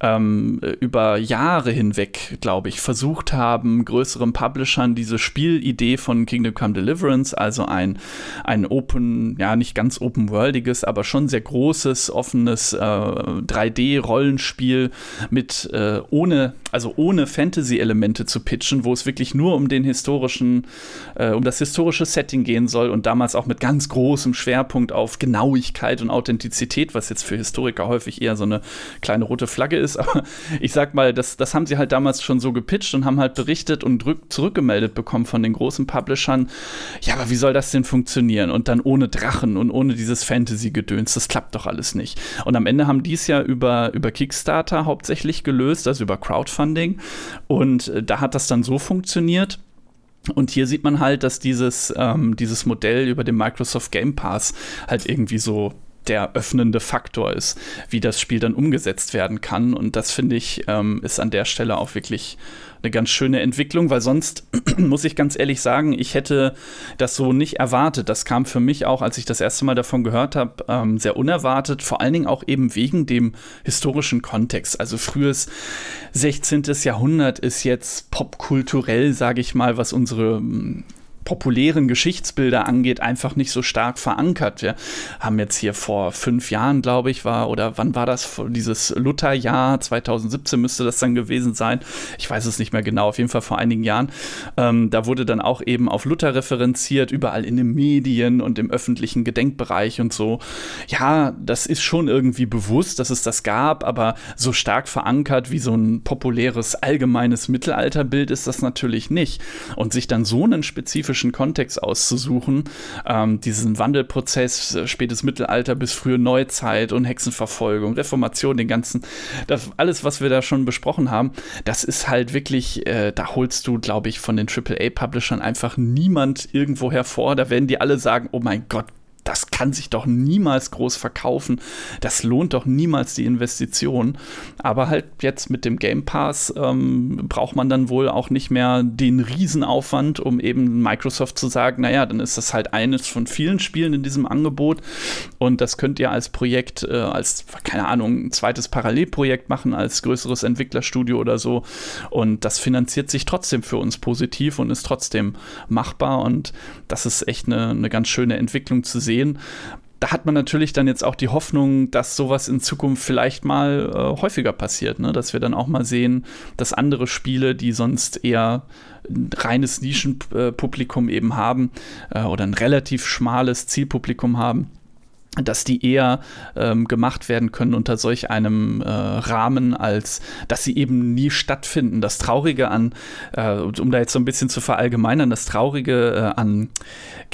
Speaker 2: ähm, über Jahre hinweg, glaube ich, versucht haben, größeren Publishern diese Spielidee von Kingdom Come Deliverance, also ein, ein Open, ja, nicht ganz open-worldiges, aber schon sehr großes, offenes äh, 3D-Rollenspiel mit äh, ohne, also ohne Fantasy-Elemente zu pitchen, wo es wirklich nur um den historischen, äh, um das historische Setting gehen soll und damals auch mit ganz großem Schwerpunkt auf Genauigkeit und Authentizität, was jetzt für Historiker häufig eher so eine kleine rote Flagge ist, aber ich sag mal, das, das haben sie halt damals schon so gepitcht und haben halt berichtet und zurückgemeldet bekommen von den großen Publishern. Ja, aber wie soll das denn funktionieren? Und dann ohne Drachen und ohne dieses Fantasy-Gedöns, das klappt doch alles nicht. Und am Ende haben die es ja über, über Kickstarter hauptsächlich gelöst, also über Crowdfunding. Und äh, da hat das dann so funktioniert. Und hier sieht man halt, dass dieses, ähm, dieses Modell über den Microsoft Game Pass halt irgendwie so der öffnende Faktor ist, wie das Spiel dann umgesetzt werden kann. Und das finde ich, ähm, ist an der Stelle auch wirklich eine ganz schöne Entwicklung, weil sonst muss ich ganz ehrlich sagen, ich hätte das so nicht erwartet. Das kam für mich auch, als ich das erste Mal davon gehört habe, ähm, sehr unerwartet, vor allen Dingen auch eben wegen dem historischen Kontext. Also frühes 16. Jahrhundert ist jetzt popkulturell, sage ich mal, was unsere populären Geschichtsbilder angeht, einfach nicht so stark verankert. Wir haben jetzt hier vor fünf Jahren, glaube ich, war, oder wann war das, dieses Lutherjahr, 2017 müsste das dann gewesen sein. Ich weiß es nicht mehr genau, auf jeden Fall vor einigen Jahren. Ähm, da wurde dann auch eben auf Luther referenziert, überall in den Medien und im öffentlichen Gedenkbereich und so. Ja, das ist schon irgendwie bewusst, dass es das gab, aber so stark verankert wie so ein populäres allgemeines Mittelalterbild ist das natürlich nicht. Und sich dann so einen spezifischen spezifischen Kontext auszusuchen. Ähm, diesen Wandelprozess, äh, spätes Mittelalter bis frühe Neuzeit und Hexenverfolgung, Reformation, den ganzen, das, alles, was wir da schon besprochen haben, das ist halt wirklich, äh, da holst du, glaube ich, von den AAA-Publishern einfach niemand irgendwo hervor. Da werden die alle sagen, oh mein Gott, das kann sich doch niemals groß verkaufen. Das lohnt doch niemals die Investition. Aber halt jetzt mit dem Game Pass ähm, braucht man dann wohl auch nicht mehr den Riesenaufwand, um eben Microsoft zu sagen, naja, dann ist das halt eines von vielen Spielen in diesem Angebot. Und das könnt ihr als Projekt, äh, als, keine Ahnung, ein zweites Parallelprojekt machen, als größeres Entwicklerstudio oder so. Und das finanziert sich trotzdem für uns positiv und ist trotzdem machbar. Und das ist echt eine, eine ganz schöne Entwicklung zu sehen sehen. Da hat man natürlich dann jetzt auch die Hoffnung, dass sowas in Zukunft vielleicht mal äh, häufiger passiert, ne? dass wir dann auch mal sehen, dass andere Spiele, die sonst eher ein reines Nischenpublikum eben haben äh, oder ein relativ schmales Zielpublikum haben, dass die eher ähm, gemacht werden können unter solch einem äh, Rahmen, als dass sie eben nie stattfinden. Das Traurige an, äh, um da jetzt so ein bisschen zu verallgemeinern, das Traurige äh, an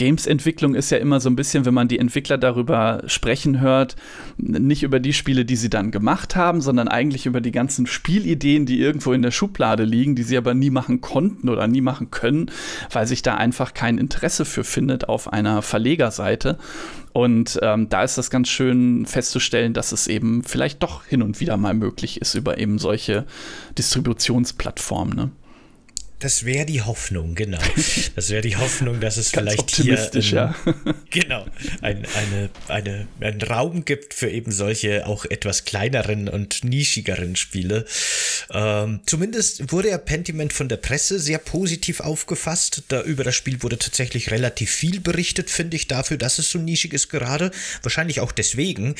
Speaker 2: Games-Entwicklung ist ja immer so ein bisschen, wenn man die Entwickler darüber sprechen hört, nicht über die Spiele, die sie dann gemacht haben, sondern eigentlich über die ganzen Spielideen, die irgendwo in der Schublade liegen, die sie aber nie machen konnten oder nie machen können, weil sich da einfach kein Interesse für findet auf einer Verlegerseite. Und ähm, da ist das ganz schön festzustellen, dass es eben vielleicht doch hin und wieder mal möglich ist über eben solche Distributionsplattformen. Ne?
Speaker 1: Das wäre die Hoffnung, genau. Das wäre die Hoffnung, dass es vielleicht hier in, ja. genau ein, eine, eine, einen Raum gibt für eben solche auch etwas kleineren und nischigeren Spiele. Ähm, zumindest wurde ja Pentiment von der Presse sehr positiv aufgefasst. Da über das Spiel wurde tatsächlich relativ viel berichtet, finde ich, dafür, dass es so nischig ist gerade. Wahrscheinlich auch deswegen.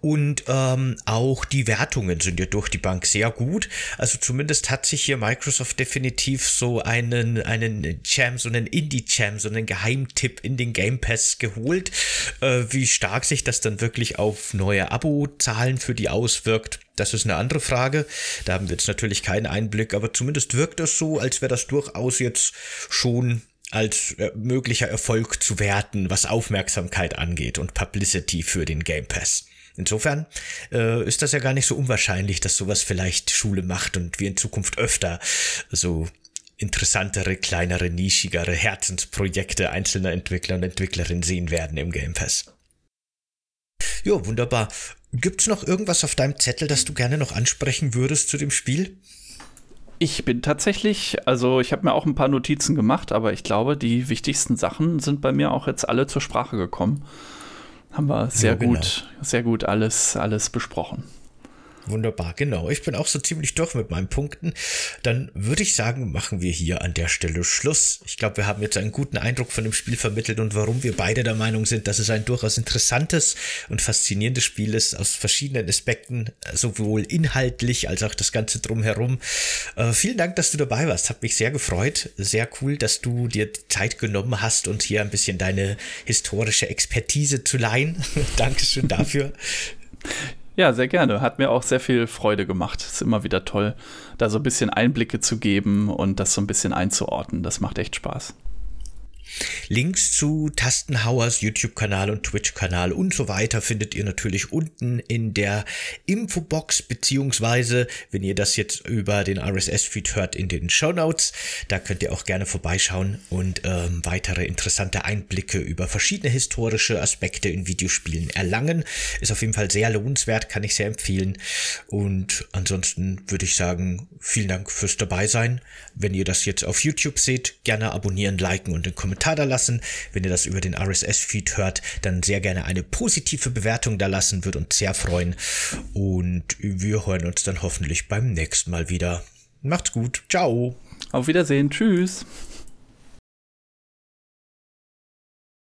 Speaker 1: Und ähm, auch die Wertungen sind ja durch die Bank sehr gut. Also zumindest hat sich hier Microsoft definitiv so so einen, einen Jam, so einen Indie-Jam, so einen Geheimtipp in den Game Pass geholt. Äh, wie stark sich das dann wirklich auf neue Abo-Zahlen für die auswirkt, das ist eine andere Frage. Da haben wir jetzt natürlich keinen Einblick, aber zumindest wirkt das so, als wäre das durchaus jetzt schon als äh, möglicher Erfolg zu werten, was Aufmerksamkeit angeht und Publicity für den Game Pass. Insofern äh, ist das ja gar nicht so unwahrscheinlich, dass sowas vielleicht Schule macht und wir in Zukunft öfter so interessantere, kleinere, nischigere Herzensprojekte einzelner Entwickler und Entwicklerinnen sehen werden im Game Pass. Ja, wunderbar. Gibt's noch irgendwas auf deinem Zettel, das du gerne noch ansprechen würdest zu dem Spiel?
Speaker 2: Ich bin tatsächlich, also ich habe mir auch ein paar Notizen gemacht, aber ich glaube, die wichtigsten Sachen sind bei mir auch jetzt alle zur Sprache gekommen. Haben wir sehr ja, genau. gut, sehr gut alles, alles besprochen.
Speaker 1: Wunderbar, genau. Ich bin auch so ziemlich durch mit meinen Punkten. Dann würde ich sagen, machen wir hier an der Stelle Schluss. Ich glaube, wir haben jetzt einen guten Eindruck von dem Spiel vermittelt und warum wir beide der Meinung sind, dass es ein durchaus interessantes und faszinierendes Spiel ist aus verschiedenen Aspekten, sowohl inhaltlich als auch das Ganze drumherum. Äh, vielen Dank, dass du dabei warst. Hat mich sehr gefreut. Sehr cool, dass du dir Zeit genommen hast und hier ein bisschen deine historische Expertise zu leihen. Dankeschön dafür.
Speaker 2: Ja, sehr gerne. Hat mir auch sehr viel Freude gemacht. Ist immer wieder toll, da so ein bisschen Einblicke zu geben und das so ein bisschen einzuordnen. Das macht echt Spaß.
Speaker 1: Links zu Tastenhauers YouTube-Kanal und Twitch-Kanal und so weiter findet ihr natürlich unten in der Infobox, beziehungsweise, wenn ihr das jetzt über den RSS-Feed hört, in den Show Notes. Da könnt ihr auch gerne vorbeischauen und ähm, weitere interessante Einblicke über verschiedene historische Aspekte in Videospielen erlangen. Ist auf jeden Fall sehr lohnenswert, kann ich sehr empfehlen. Und ansonsten würde ich sagen, vielen Dank fürs Dabeisein. Wenn ihr das jetzt auf YouTube seht, gerne abonnieren, liken und den Kommentar Kommentar da lassen. Wenn ihr das über den RSS-Feed hört, dann sehr gerne eine positive Bewertung da lassen, würde uns sehr freuen. Und wir hören uns dann hoffentlich beim nächsten Mal wieder. Macht's gut. Ciao.
Speaker 2: Auf Wiedersehen. Tschüss.